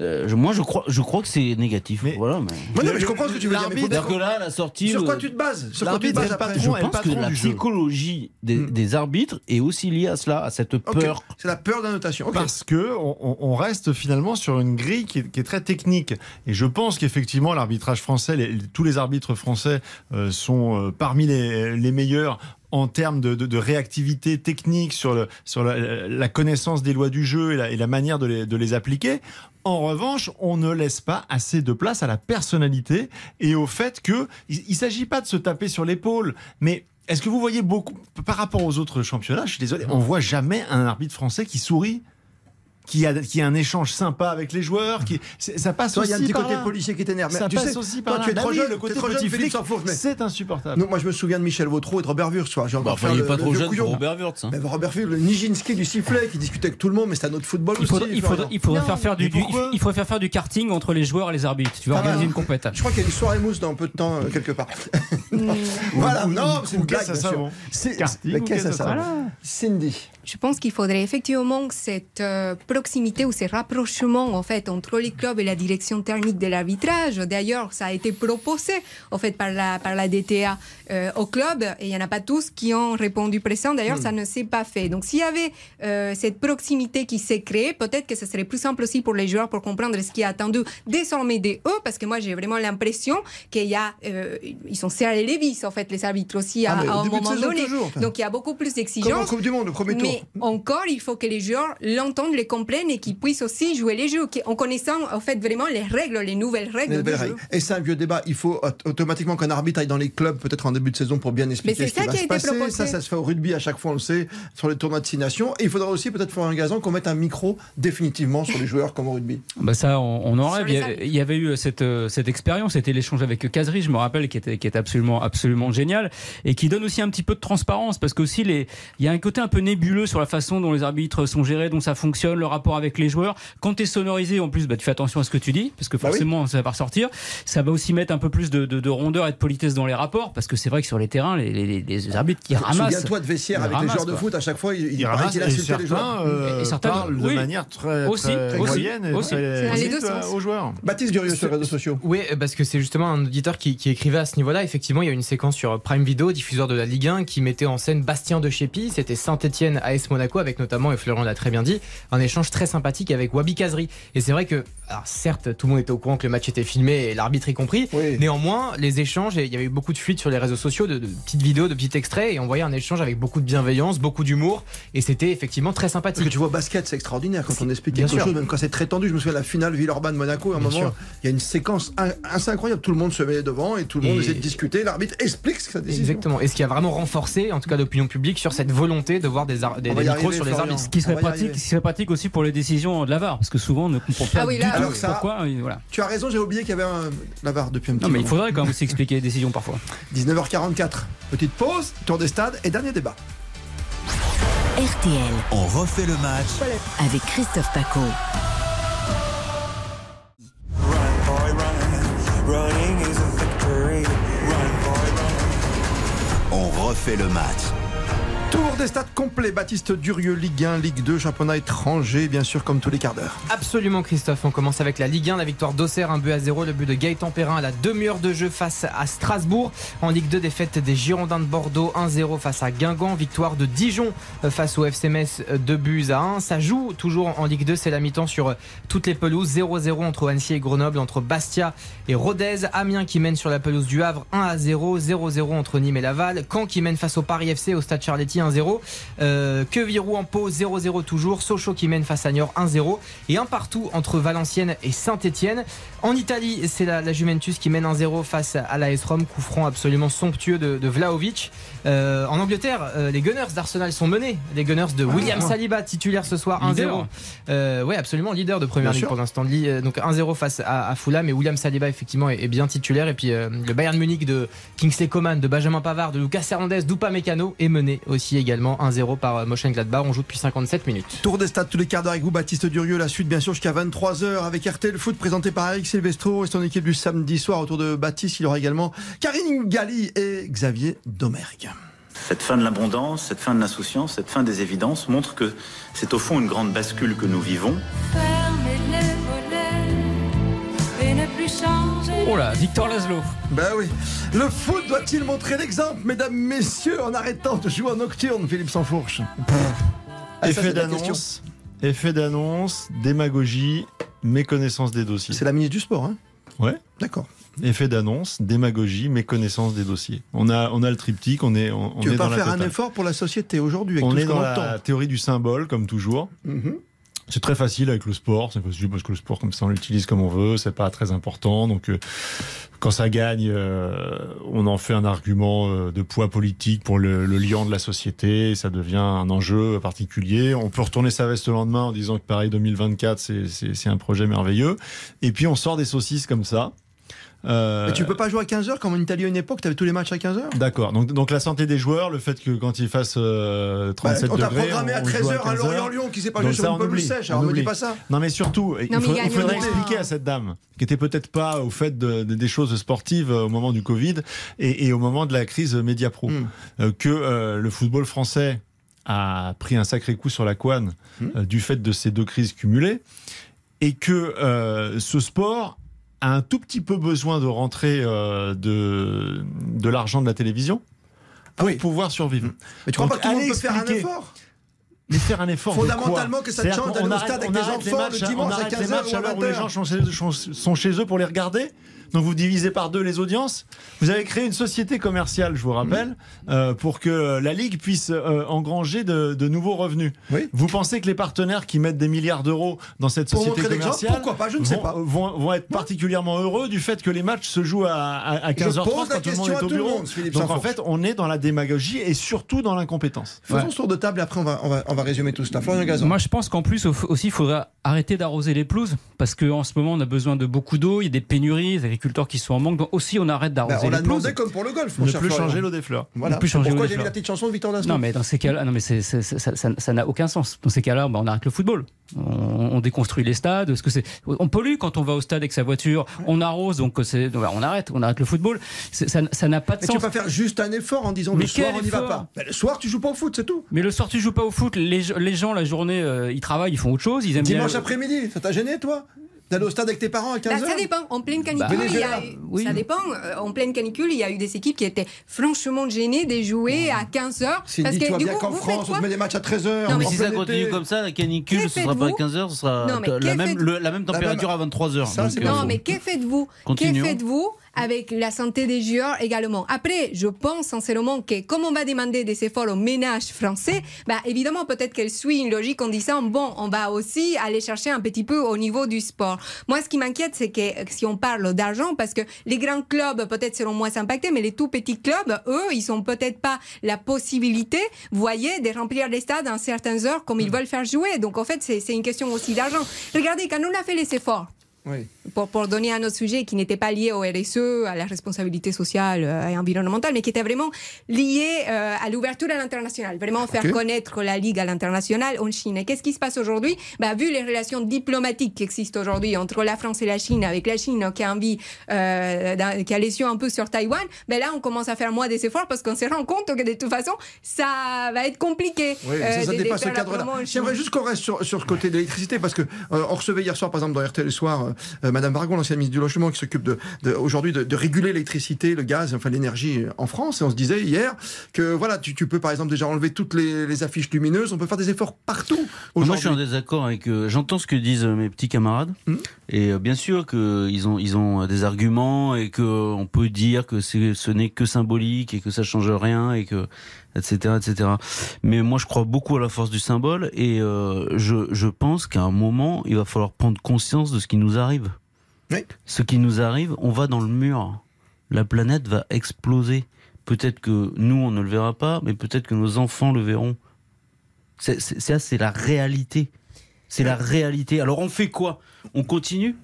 Euh, moi, je crois, je crois que c'est négatif. voilà, mais... Ouais, non, mais je comprends ce que tu veux dire. mais faut que là, la sortie. Sur quoi euh, tu te bases Sur quoi tu te bases après patron, Je est le pense que la psychologie des, Hmm. des arbitres est aussi liée à cela, à cette peur. C'est la peur de la notation. Ok. Parce que on, reste finalement sur une grille qui est, qui est très technique. Et je pense qu'effectivement, l'arbitrage français, les- tous les arbitres français euh, sont euh, parmi les, les meilleurs en termes de, réactivité technique sur, la, connaissance des lois du jeu et la, manière de les, appliquer. En revanche, on ne laisse pas assez de place à la personnalité et au fait que il ne s'agit pas de se taper sur l'épaule, mais est-ce que vous voyez beaucoup par rapport aux autres championnats Je suis désolé, on voit jamais un arbitre français qui sourit qui a, qui a un échange sympa avec les joueurs, qui, ça passe Toi, il y a un aussi petit par côté là. policier qui t'énerve. Mais Ça tu passe sais, aussi toi, par tu es là. trop Bah jeune, oui, le côté trop petit Philippe flic, c'est insupportable. Non, moi, je me souviens de Michel Vautreau et de Robert Wurtz. tu vois, J'ai encore Bah, enfin, fait il le- n'est pas le trop vieux jeune couillon. pour Robert Wurtz. hein. Mais Robert Wurtz, le Nijinsky du sifflet qui discutait avec tout le monde, mais c'est un autre football Il faudrait, aussi. il faudrait, Florian. il faudrait Non, faire faire du, mais du- pourquoi il faudrait faire faire du karting entre les joueurs et les arbitres. Tu vas Ah, organiser bah, une compète. Je crois qu'il y a une soirée mousse dans un peu de temps, euh, quelque part. voilà, Ou- non, c'est une blague. C'est-. Cindy. Je pense qu'il faudrait effectivement cette euh, proximité ou ce rapprochement en fait entre les clubs et la direction technique de l'arbitrage. D'ailleurs, ça a été proposé en fait par la par la DTA euh, au club et il y en a pas tous qui ont répondu présent. D'ailleurs, Hmm. ça ne s'est pas fait. Donc, s'il y avait euh, cette proximité qui s'est créée, peut-être que ce serait plus simple aussi pour les joueurs pour comprendre ce qui est attendu désormais de eux, parce que moi j'ai vraiment l'impression qu'il y a euh, ils sont serrés les vis en fait les arbitres aussi à, Ah, à un moment donné. toujours. Donc il y a beaucoup plus Comme en d'exigences. Coupe du Monde, le premier tour. Mais encore, il faut que les joueurs l'entendent, les comprennent et qu'ils puissent aussi jouer les jeux, qui- en connaissant en fait vraiment les règles, les nouvelles règles Les du nouvelles jeu. règles. Et c'est un vieux débat. Il faut aut- automatiquement qu'un arbitre aille dans les clubs, peut-être en début de saison, pour bien expliquer c'est ce qui ça va qui a se été passer. proposé. Ça, ça se fait au rugby à chaque fois, on le sait, sur les tournois de six nations. Et il faudra aussi peut-être faire un gazon qu'on mette un micro définitivement sur les joueurs comme au rugby. Bah ça, on, on en rêve. Il y, a- arbitres. il y avait eu cette, euh, cette expérience, c'était l'échange avec Kazri, je me rappelle, qui était, qui était absolument, absolument génial et qui donne aussi un petit peu de transparence parce qu'aussi les, il y a un côté un peu nébuleux sur la façon dont les arbitres sont gérés, dont ça fonctionne, le rapport avec les joueurs. Quand tu es sonorisé, en plus, bah, tu fais attention à ce que tu dis parce que Bah oui. forcément, ça va pas ressortir. Ça va aussi mettre un peu plus de, de- de rondeur et de politesse dans les rapports parce que c'est vrai que sur les terrains, les, les- les arbitres qui ramassent. Souviens-toi de Vessière ils avec les ramassent, joueurs de quoi. foot, à chaque fois, il, il, Il ramasse insultait les joueurs. euh, Et certains, parlent de oui. manière très, Aussi, très aussi, moyenne et aussi. les deux euh, sens. aux joueurs. Baptiste Durieux sur les réseaux sociaux. Oui, parce que c'est justement un auditeur qui, qui écrivait à ce niveau-là. Effectivement, il y a une séquence sur Prime Video, diffuseur de la Ligue 1, qui mettait en scène Bastien de Chépi. C'était Saint-Etienne AS Monaco, avec notamment, et Florian l'a très bien dit, un échange très sympathique avec Wabi Kazri. Et c'est vrai que, alors certes, tout le monde était au courant que le match était filmé, et l'arbitre y compris. Oui. Néanmoins, les échanges, et il y avait eu beaucoup de fuites sur les réseaux sociaux, de, de petites vidéos, de petits extraits, et on voyait un échange avec beaucoup de bienveillance, beaucoup d'humour, et c'était effectivement très Parce que sympathique. tu vois, basket, c'est extraordinaire quand on explique Bien quelque sûr. chose, même quand c'est très tendu. Je me souviens de la finale Villeurbanne-Monaco, à un Bien moment, sûr. il y a une séquence assez incroyable. Tout le monde se met devant et tout le monde Et- essaie de discuter. L'arbitre explique sa décision. Exactement. Et ce qui a vraiment renforcé, en tout cas l'opinion publique, sur cette volonté de voir des, des, des micros sur les arbitres. Ce qui serait pratique, ce qui serait pratique aussi pour les décisions de la VAR, parce que souvent on ne comprend pas Ah oui, du là, tout alors ça- pourquoi. Voilà. Tu as raison, j'ai oublié qu'il y avait un la VAR depuis un petit Non, mais il faudrait quand même aussi expliquer les décisions parfois. 19h44. Petite pause, tour des stades et dernier débat. RTL On refait le match avec Christophe Paco. On refait le match. Tour des stades complet. Baptiste Durieux, Ligue 1, Ligue 2, championnat étranger, bien sûr, comme tous les quarts d'heure. Absolument Christophe, on commence avec la Ligue 1, la victoire d'Auxerre, un but à 0, le but de Gaëtan Perrin à la demi-heure de jeu face à Strasbourg. En Ligue 2, défaite des Girondins de Bordeaux 1-0 face à Guingamp, victoire de Dijon euh, face au FC Metz 2 buts à 1. Ça joue toujours en Ligue 2, c'est la mi-temps sur euh, toutes les pelouses, 0-0 entre Annecy et Grenoble, entre Bastia et Rodez, Amiens qui mène sur la pelouse du Havre 1-0, 0-0 entre Nîmes et Laval, Caen qui mène face au Paris FC au stade Charletti 1-0, euh, Quevirou en Pau 0-0 toujours, Sochaux qui mène face à Niort 1-0 et un partout entre Valenciennes et Saint-Etienne. En Italie, c'est la, la Juventus qui mène 1-0 face à l'AS Rome, coup franc absolument somptueux de, de Vlahovic. Euh, en Angleterre, euh, les Gunners d'Arsenal sont menés, les Gunners de William ah. Saliba titulaire ce soir 1-0. Leader. Euh, ouais, absolument leader de première ligue pour l'instant. Li- euh, Donc 1-0 face à, à Fulham et William Saliba effectivement est, est bien titulaire et puis euh, le Bayern Munich de Kingsley Coman, de Benjamin Pavard, de Lucas Hernandez, d'Upamecano est mené aussi également 1-0 par euh, Mönchengladbach. On joue depuis 57 minutes. Tour des stades tous les quarts d'heure avec vous, Baptiste Durieux. La suite, bien sûr, jusqu'à 23h avec RTL Foot présenté par Eric Silvestro et son équipe du samedi soir autour de Baptiste. Il y aura également Karine Galli et Xavier Domergue. Cette fin de l'abondance, cette fin de l'insouciance, cette fin des évidences montre que c'est au fond une grande bascule que nous vivons. Oh là, Victor Laszlo. Ben oui. Le foot doit-il montrer l'exemple, mesdames, messieurs, en arrêtant de jouer en nocturne, Philippe Sansfourche? Ah, Effet d'annonce, effet d'annonce, démagogie, méconnaissance des dossiers. C'est la ministre du Sport, hein? Ouais. D'accord. Effet d'annonce, démagogie, méconnaissance des dossiers. On a, on a le triptyque, on est, on, tu on veux est pas dans la faire un effort pour la société aujourd'hui On tout est dans la théorie du symbole, comme toujours. Mhm. C'est très facile avec le sport, c'est facile parce que le sport, comme ça, on l'utilise comme on veut, c'est pas très important. Donc, euh, quand ça gagne, euh, on en fait un argument euh, de poids politique pour le, le liant de la société, et ça devient un enjeu particulier. On peut retourner sa veste le lendemain en disant que pareil, 2024, c'est- c'est c'est un projet merveilleux. Et puis, on sort des saucisses comme ça. Euh, Mais tu peux pas jouer à 15h comme en Italie à une époque, tu avais tous les matchs à 15h D'accord. Donc, donc la santé des joueurs, le fait que quand il fasse euh, 37 Bah, on t'a degrés, programmé à on joue 13h à 15 heures. Lorient-Lyon qui s'est pas joué sur une pelouse sèche, On alors me dis pas ça. Non, mais surtout, il, Non, faut- il gagne il faudrait expliquer à cette dame qui était peut-être pas au fait de- de- des choses sportives euh, au moment du Covid et, et au moment de la crise Média Pro, Hmm. euh, que euh, le football français a pris un sacré coup sur la couenne Hmm. euh, du fait de ces deux crises cumulées et que euh, ce sport a un tout petit peu besoin de rentrer euh, de, de l'argent de la télévision pour Oui. pouvoir survivre. Mais tu crois pas que tout le monde peut faire un effort Mais faire un effort. de Fondamentalement, que ça change d'aller au stade avec arrête enfants le dimanche on à arrête les 15 matchs heures ou à à l'heure où les 20 gens sont chez eux pour les regarder. Donc vous divisez par deux les audiences. Vous avez créé une société commerciale, je vous rappelle, Mmh. euh, pour que la Ligue puisse euh, engranger de, de nouveaux revenus. Oui. Vous pensez que les partenaires qui mettent des milliards d'euros dans cette Pour société commerciale pourquoi pas, je ne sais vont, pas. Vont, vont être particulièrement heureux du fait que les matchs se jouent à, à, à 15h30 pose la quand tout le monde question est à au tout le bureau. monde, Philippe Donc en fait, on est dans la démagogie et surtout dans l'incompétence. Faisons ce tour de table et après on va, on va, on va résumer tout cela. Moi, je pense qu'en plus au- aussi, il faudrait arrêter d'arroser les pelouses parce qu'en ce moment, on a besoin de beaucoup d'eau. Il y a des pénuries, agriculteurs qui sont en manque. Donc aussi, on arrête Ben, d'arroser on l'a demandé comme pour le golf, mon Ne plus changer l'eau des fleurs. Voilà. Ne plus changer Pourquoi j'ai mis la petite chanson de Victor Dassault Non, mais dans ces cas-là, non, mais c'est- c'est- c'est- ça- n'a aucun sens. Dans ces cas-là, bah, on arrête le football. On, on déconstruit les stades. Parce que c'est, on pollue quand on va au stade avec sa voiture. On arrose, donc c'est, donc, on arrête. On arrête le football. C'est- Ça ça n'a pas de Mais tu sens. peux pas faire juste un effort en disant Mais le soir on n'y va pas. Le soir tu joues pas au foot, c'est tout. Mais le soir, tu joues pas au foot. Les, les gens, la journée, euh, ils travaillent, ils font autre chose. Ils aiment Dimanche bien. après-midi, ça t'a gêné toi? D'aller au stade avec tes parents à Bah, 15h ça dépend. En pleine canicule, Bah, il y a eu- oui. ça dépend. Euh, En pleine canicule, il y a eu des équipes qui étaient franchement gênées de jouer à 15 heures. S'il parce dit, que tu vois du bien coup, qu'en vous France, faites on se met des matchs à 13h. Non, mais Mais si ça continue comme ça, la canicule, Que ce sera pas à faites-vous 15h, ce sera la, même, faites- le- la même température à 23h. Ça, c'est pas Non, mais que faites-vous? Que faites-vous avec la santé des joueurs également Après, je pense sincèrement que comme on va demander des efforts aux ménages français, bah évidemment peut-être qu'elle suit une logique en disant bon, on va aussi aller chercher un petit peu au niveau du sport. Moi, ce qui m'inquiète, c'est que euh, si on parle d'argent, parce que les grands clubs peut-être seront moins impactés, mais les tout petits clubs, eux, ils ont peut-être pas la possibilité, vous voyez, de remplir les stades à certaines heures comme ils veulent faire jouer. Donc en fait, c'est une question aussi d'argent. Regardez, quand on a fait les efforts Oui. pour, pour donner un autre sujet qui n'était pas lié au RSE, à la responsabilité sociale euh, et environnementale, mais qui était vraiment lié euh, à l'ouverture à l'international, vraiment faire connaître la Ligue à l'international en Chine. Et qu'est-ce qui se passe aujourd'hui? Bah, Vu les relations diplomatiques qui existent aujourd'hui entre la France et la Chine, avec la Chine qui a envie, euh, qui a les yeux un peu sur Taïwan, ben là on commence à faire moins des efforts parce qu'on se rend compte que de toute façon ça va être compliqué. Oui, euh, ça, dépasse ce la cadre-là. J'aimerais juste qu'on reste sur, sur ce côté de l'électricité parce que on recevait hier soir, par exemple, dans RTL le soir, Madame Vargon, l'ancienne ministre du Logement, qui s'occupe de, de- aujourd'hui de, de réguler l'électricité, le gaz, enfin l'énergie en France. Et on se disait hier que voilà, tu, tu peux par exemple déjà enlever toutes les, les affiches lumineuses. On peut faire des efforts partout. Moi, je suis en désaccord avec. euh, J'entends ce que disent euh, mes petits camarades. Mhm. Et euh, bien sûr qu'ils ont, ils ont euh, des arguments et qu'on peut dire que ce n'est que symbolique et que ça change rien et que. Etc. etc. Mais moi, je crois beaucoup à la force du symbole et euh, je, je pense qu'à un moment, il va falloir prendre conscience de ce qui nous arrive. Oui. Ce qui nous arrive, on va dans le mur. La planète va exploser. Peut-être que nous, on ne le verra pas, mais peut-être que nos enfants le verront. C'est, c'est, ça, c'est la réalité. C'est la réalité. Alors on fait quoi? On continue?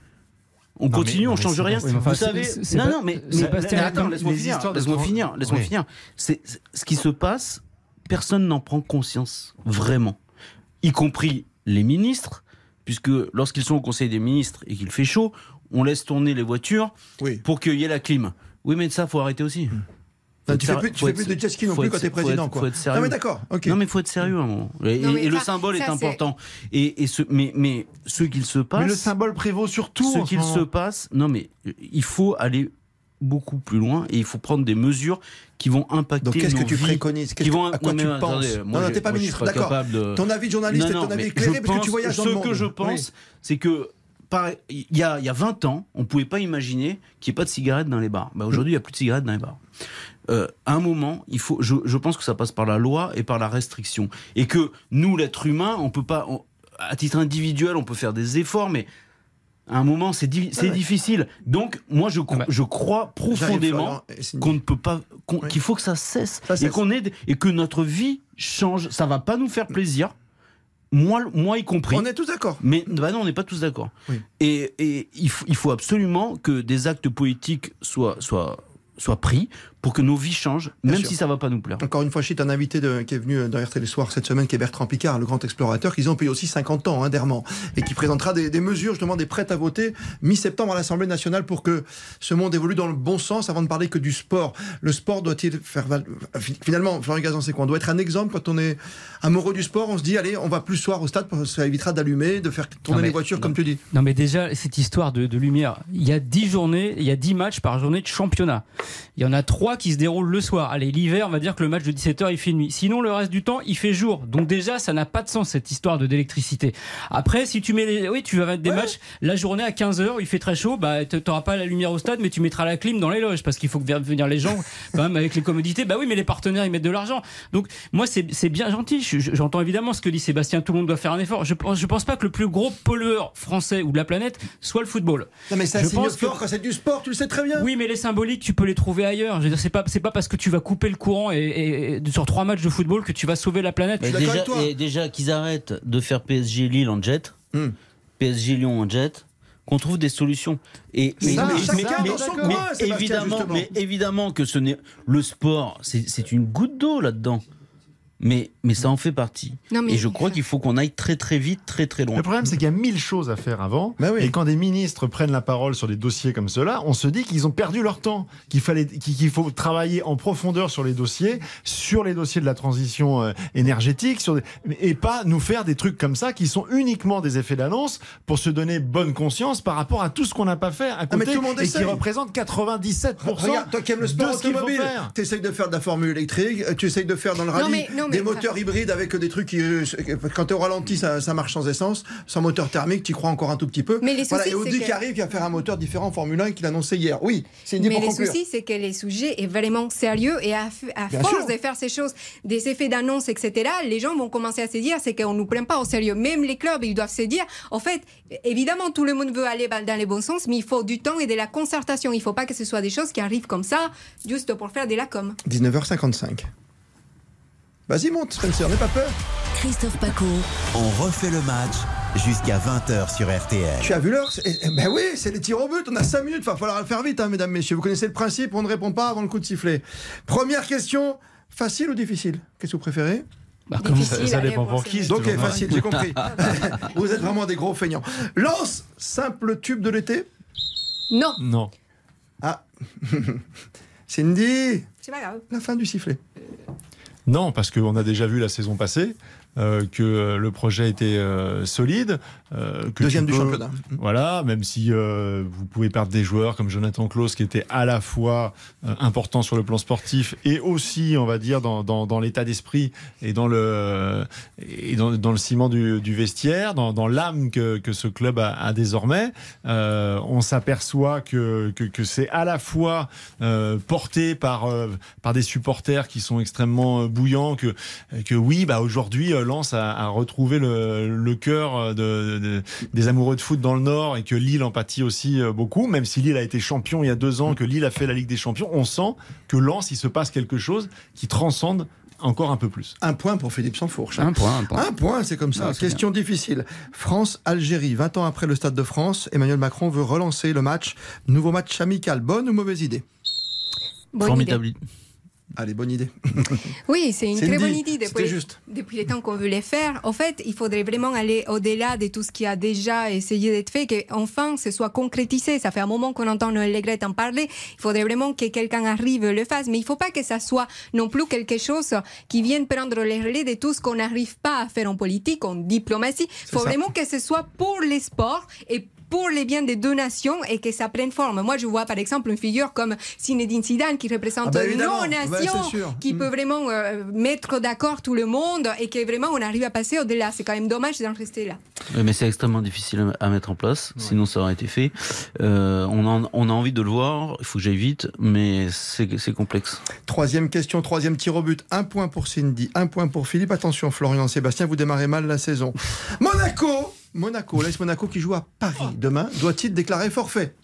On Non, continue, on change c'est rien. oui, enfin, Vous savez, non, pas- non, mais, mais- Bastien attends, laisse-moi finir, de laisse-moi finir, laisse-moi Oui. finir. C'est ce qui se passe. Personne n'en prend conscience vraiment, y compris les ministres, puisque lorsqu'ils sont au Conseil des ministres et qu'il fait chaud, on laisse tourner les voitures Oui. pour qu'il y ait la clim. Oui, mais ça, faut arrêter aussi. Non, Faut tu fais plus, tu fais de jet ski non faut plus quand t'es faut être- président. quoi. Faut être sérieux. Non, mais d'accord. Non, mais il faut être sérieux à un moment. Et, Non, et le ça- symbole est important. Et, et ce, mais, mais ce qu'il se passe. Mais le symbole prévaut surtout. ce ce qu'il se passe. Non, mais euh, il faut aller beaucoup plus loin et il faut prendre des mesures qui vont impacter Donc qu'est-ce que tu vies, préconises qui Qu'est-ce vont que- À quoi non, tu mais penses attendez, Non, moi, non, j'ai- t'es pas moi, ministre, d'accord. de- Ton avis de journaliste Non, non, ton avis éclairé parce que tu voyages dans ce le monde. que je pense, c'est que il y, a, il y a 20 ans, on ne pouvait pas imaginer qu'il n'y ait pas de cigarettes dans les bars. Bah, Aujourd'hui, il n'y a plus de cigarettes dans les bars. Euh, à un moment, il faut, je, je pense que ça passe par la loi et par la restriction. Et que nous, l'être humain, on peut pas, on- à titre individuel, on peut faire des efforts, mais à un moment, c'est di- c'est ouais. difficile. Donc, moi, je, cro- je crois profondément Florian, et Cindy. qu'on ne peut pas, qu'il faut que ça cesse, Ça et qu'on ait, et que notre vie change. Ça va pas nous faire plaisir. Moi, moi y compris. On est tous d'accord. Mais bah non, on n'est pas tous d'accord. Oui. Et, et il, faut, il faut absolument que des actes politiques soient, soient, soient pris pour que nos vies changent, Bien même sûr. si ça va pas nous plaire. Encore une fois, je cite un invité de- qui est venu dans RTL Soir cette semaine, qui est Bertrand Picard, le grand explorateur, qui ont payé aussi 50 ans hein, d'errement, et qui présentera des, des mesures, justement, des prêts à voter mi-septembre à l'Assemblée nationale pour que ce monde évolue dans le bon sens, avant de parler que du sport. Le sport doit-il faire... val- Finalement, Florian Gazan, c'est quoi? On doit être un exemple quand on est amoureux du sport, on se dit, allez, on va plus soir au stade, parce que ça évitera d'allumer, de faire tourner Non, mais- les voitures, comme tu dis. Non mais déjà, cette histoire de, de lumière, il y a 10 journées, il y a 10 matchs par journée de championnat. Il y en a 3 qui se déroulent le soir. Allez, l'hiver, on va dire que le match de 17h, il fait nuit. Sinon, le reste du temps, il fait jour. Donc déjà, ça n'a pas de sens, cette histoire de d'électricité. Après, si tu mets les... Oui, tu vas mettre des matchs, la journée à 15h, il fait très chaud, bah t'auras pas la lumière au stade, mais tu mettras la clim dans les loges, parce qu'il faut que venir les gens, quand même, avec les commodités. Bah oui, mais les partenaires, ils mettent de l'argent. Donc, moi, c'est bien gentil. Je- je- J'entends évidemment ce que dit Sébastien, tout le monde doit faire un effort. Je pense, je pense pas que le plus gros pollueur français ou de la planète soit le football. Non, mais ça Je pense que- fort quand c'est du sport, tu le sais très bien. Oui, mais les symboliques, tu peux les trouver ailleurs. Je veux dire, c'est pas, c'est pas parce que tu vas couper le courant et, et- et sur trois matchs de football que tu vas sauver la planète. Mais déjà, et déjà qu'ils arrêtent de faire PSG Lille en jet, Hmm. PSG Lyon en jet, qu'on trouve des solutions. Et, Mais ça, coin, évidemment, évidemment que ce n'est le sport, c'est c'est une goutte d'eau là-dedans. Mais, mais ça en fait partie. Non, mais- Et je crois qu'il faut qu'on aille très très vite, très très loin. Le problème, c'est qu'il y a mille choses à faire avant. Bah Et quand des ministres prennent la parole sur des dossiers comme cela, on se dit qu'ils ont perdu leur temps, qu'il fallait, qu'il faut travailler en profondeur sur les dossiers, sur les dossiers de la transition euh, énergétique, sur des- et pas nous faire des trucs comme ça qui sont uniquement des effets d'annonce pour se donner bonne conscience par rapport à tout ce qu'on n'a pas fait à Ah, mais côté tout le monde et qui représente 97% Regarde, toi qui aimes le sport de automobile, faire. tu essayes de faire de la formule électrique, euh, tu essayes de faire dans le Non, rallye mais- non, des moteurs hybrides avec des trucs qui, euh, quand tu es au ralenti, ça, ça marche sans essence, sans moteur thermique, tu crois encore un tout petit peu. Mais les voilà, soucis, et Audi que- qui arrive, qui va faire un moteur différent en Formule 1 qu'il annonçait hier. Oui, c'est une idée Mais le souci, c'est que le sujet est vraiment sérieux et à, force sûr. de faire ces choses, des effets d'annonce, etc., les gens vont commencer à se dire c'est qu'on ne nous prend pas au sérieux. Même les clubs, ils doivent se dire en fait, évidemment, tout le monde veut aller dans les bons sens, mais il faut du temps et de la concertation. Il ne faut pas que ce soit des choses qui arrivent comme ça, juste pour faire de la com. 19h55. Vas-y, monte, Spencer, n'aie pas peur. Christophe Paco. On refait le match jusqu'à 20h sur RTL. Tu as vu l'heure eh, Ben oui, c'est les tirs au but. On a 5 minutes. Il va falloir le faire vite, hein, mesdames, messieurs. Vous connaissez le principe. On ne répond pas avant le coup de sifflet. Première question. Facile ou difficile? Qu'est-ce que vous préférez? Difficile, ça dépend pour qui, Donc, pareil. facile, j'ai compris. vous êtes vraiment des gros feignants. Lance, simple tube de l'été? Non, Non. Ah, Cindy, c'est pas grave. la fin du sifflet. Non, parce qu'on a déjà vu la saison passée euh, que euh, le projet était euh, solide. euh, que Deuxième du championnat. Voilà, même si vous pouvez perdre des joueurs comme Jonathan Klaus, qui était à la fois important sur le plan sportif et aussi, on va dire, dans, dans, dans l'état d'esprit et dans le, et dans, dans le ciment du, du vestiaire, dans, l'âme que, que ce club a, a désormais. On s'aperçoit que, que, que c'est à la fois porté par, par des supporters qui sont extrêmement bouillants, que, que oui, bah aujourd'hui, Lens a, a retrouvé le, le cœur de, de- des amoureux de foot dans le Nord et que Lille en pâtit aussi euh, beaucoup, même si Lille a été champion il y a deux ans, que Lille a fait la Ligue des Champions, on sent que Lens, il se passe quelque chose qui transcende encore un peu plus. Un point pour Philippe Sansfourche. Un point, un point. Un point, c'est comme ça. Question difficile. France-Algérie, 20 ans après le Stade de France, Emmanuel Macron veut relancer le match. Nouveau match amical. Bonne ou mauvaise idée? Bonne Formidable. idée. Allez, bonne idée. Oui, c'est une Cindy, très bonne idée. Depuis, juste. depuis le temps qu'on veut les faire, en fait, il faudrait vraiment aller au-delà de tout ce qui a déjà essayé d'être fait, qu'enfin ce soit concrétisé. Ça fait un moment qu'on entend Noël Legrette en parler. Il faudrait vraiment que quelqu'un arrive et le fasse. Mais il ne faut pas que ça soit non plus quelque chose qui vienne prendre les relais de tout ce qu'on n'arrive pas à faire en politique, en diplomatie. Il faut ça. vraiment que ce soit pour les sports et pour les biens des deux nations et que ça prenne forme. Moi, je vois par exemple une figure comme Zinedine Zidane qui représente Ah bah nos Ouais, nations, qui Mm. peut vraiment euh, mettre d'accord tout le monde et que vraiment on arrive à passer au-delà. C'est quand même dommage d'en rester là. Oui, mais c'est extrêmement difficile à mettre en place, sinon ça aurait été fait. Euh, on, en- on a envie de le voir, il faut que j'aille vite, mais c'est c'est complexe. Troisième question, troisième tir au but. Un point pour Cindy, un point pour Philippe. Attention, Florian Sébastien, vous démarrez mal la saison. Monaco Monaco, l'AS Monaco qui joue à Paris demain, doit-il déclarer forfait?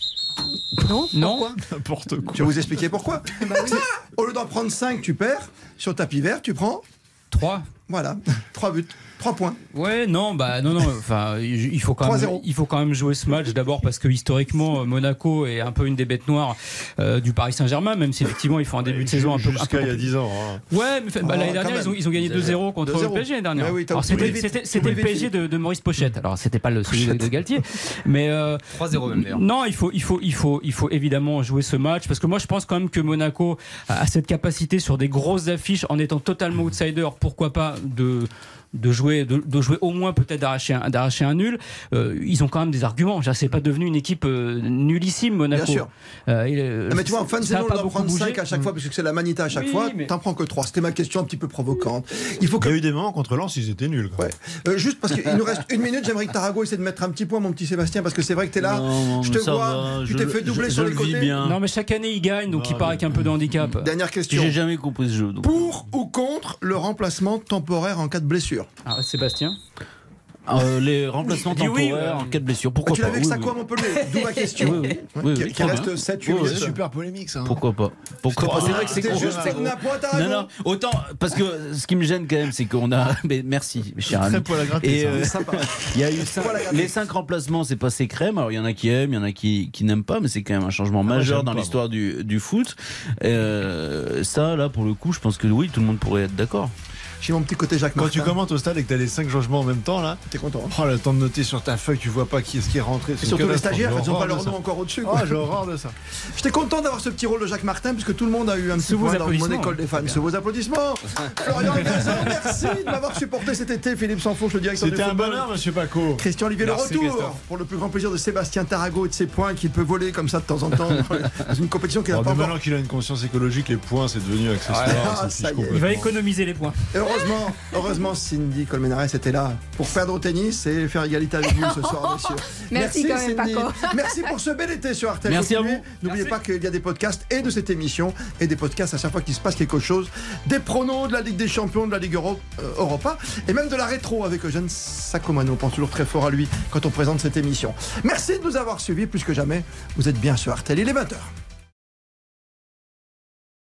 Non Non. N'importe quoi. Je vais vous expliquer pourquoi. Bah C'est- Au lieu d'en prendre 5, tu perds. Sur tapis vert, tu prends 3. Voilà, 3 buts, 3 points. Ouais, non, bah non, non. Enfin, il faut quand même, 3-0. il faut quand même jouer ce match d'abord parce que historiquement, euh, Monaco est un peu une des bêtes noires euh, du Paris Saint-Germain, même si effectivement ils font un début de saison un peu. Jusqu'à il y a compliqué. 10 ans. hein. Ouais, mais bah, Oh, l'année dernière, ils ont, même. ils ont gagné 2-0 contre 2-0. le PSG l'année dernière. Ouais, oui, c'était le PSG de, de Maurice Pochette. Alors, c'était pas le celui de, de Galtier, mais euh, 3-0 même d'ailleurs. non, il faut, il faut, il faut, il faut évidemment jouer ce match parce que moi, je pense quand même que Monaco a cette capacité sur des grosses affiches en étant totalement outsider. Pourquoi pas de de jouer, de, de jouer au moins peut-être d'arracher un, d'arracher un nul. Euh, ils ont quand même des arguments. C'est pas devenu une équipe euh, nullissime Monaco. Bien sûr. Euh, et, euh, mais tu vois, en fin de saison, on pas doit prendre bougé. 5 à chaque fois, parce que c'est la manita à chaque Oui, fois. mais- T'en prends que 3. C'était ma question un petit peu provocante. Il faut que Il y a eu des moments contre Lens, ils étaient nuls. quoi. Ouais. Euh, juste parce qu'il nous reste une minute, j'aimerais que Tarago essaie de mettre un petit point, mon petit Sébastien, parce que c'est vrai que t'es là. Non, je te vois, va, tu t'es fait doubler je- sur je les le côtés. bien. Non, mais chaque année il gagne, donc Non, il part avec un peu de handicap. Dernière question. J'ai jamais compris ce jeu. Pour ou contre le remplacement temporaire en cas de blessure? Ah, Sébastien Euh, les remplacements Dis oui, temporaires ouais. en cas de blessure, pourquoi Tu pas l'avais que oui, ça quoi Montpellier D'où ma question. Oui, oui. Qui- oui, qui reste bien. 7 Oui, 8 oui, minutes. Super polémique ça. hein. Pourquoi pas Pourquoi pas c'est vrai que c'était juste Tarago. qu'on a point Tarago. Non, non, autant, parce que ce qui me gêne quand même, c'est qu'on a. Mais merci, cher Très ami. poil à gratter, Et euh, il y a eu à les cinq remplacements, c'est passé crème. Alors il y en a qui aiment, il y en a qui, qui n'aiment pas, mais c'est quand même un changement moi, majeur dans l'histoire du, du foot. Euh, ça, là, pour le coup, je pense que oui, tout le monde pourrait être d'accord. J'ai mon petit côté Jacques Quand tu commentes au stade et que t'as les 5 changements en même temps là, T'es content. hein oh le temps de noter sur ta feuille, tu vois pas qui est-ce qui est rentré. c'est Et surtout les stagiaires, ils n'ont pas leur nom encore au-dessus. Oh, j'ai horreur de ça. J'étais content d'avoir ce petit rôle de Jacques Martin, puisque tout le monde a eu un petit point dans mon école des fans. Sous vos applaudissements. Florian Gazan, merci de m'avoir supporté cet été. Philippe Sanfourche, le directeur C'était un bonheur, monsieur Paco. Christian Olivier, Merci, le retour Christophe. pour le plus grand plaisir de Sébastien Tarago et de ses points qu'il peut voler comme ça de temps en temps dans une compétition qu'il n'a pas maintenant qu'il a une conscience écologique, les points, c'est devenu accessoire. Ah. Il va économiser les points. Heureusement, heureusement, Cindy Colmenares était là pour perdre au tennis et faire égalité avec vous ce soir, monsieur. Merci quand même, Cindy. Paco. Merci pour ce bel été sur Arte. Merci à vous. N'oubliez pas qu'il y a des podcasts et de cette émission et des podcasts à chaque fois qu'il se passe quelque chose. Des pronos de la Ligue des Champions, de la Ligue Euro- euh, Europa et même de la rétro avec Eugène Sacomano. On pense toujours très fort à lui quand on présente cette émission. Merci de nous avoir suivis plus que jamais. Vous êtes bien sur Artel. Il est 20h.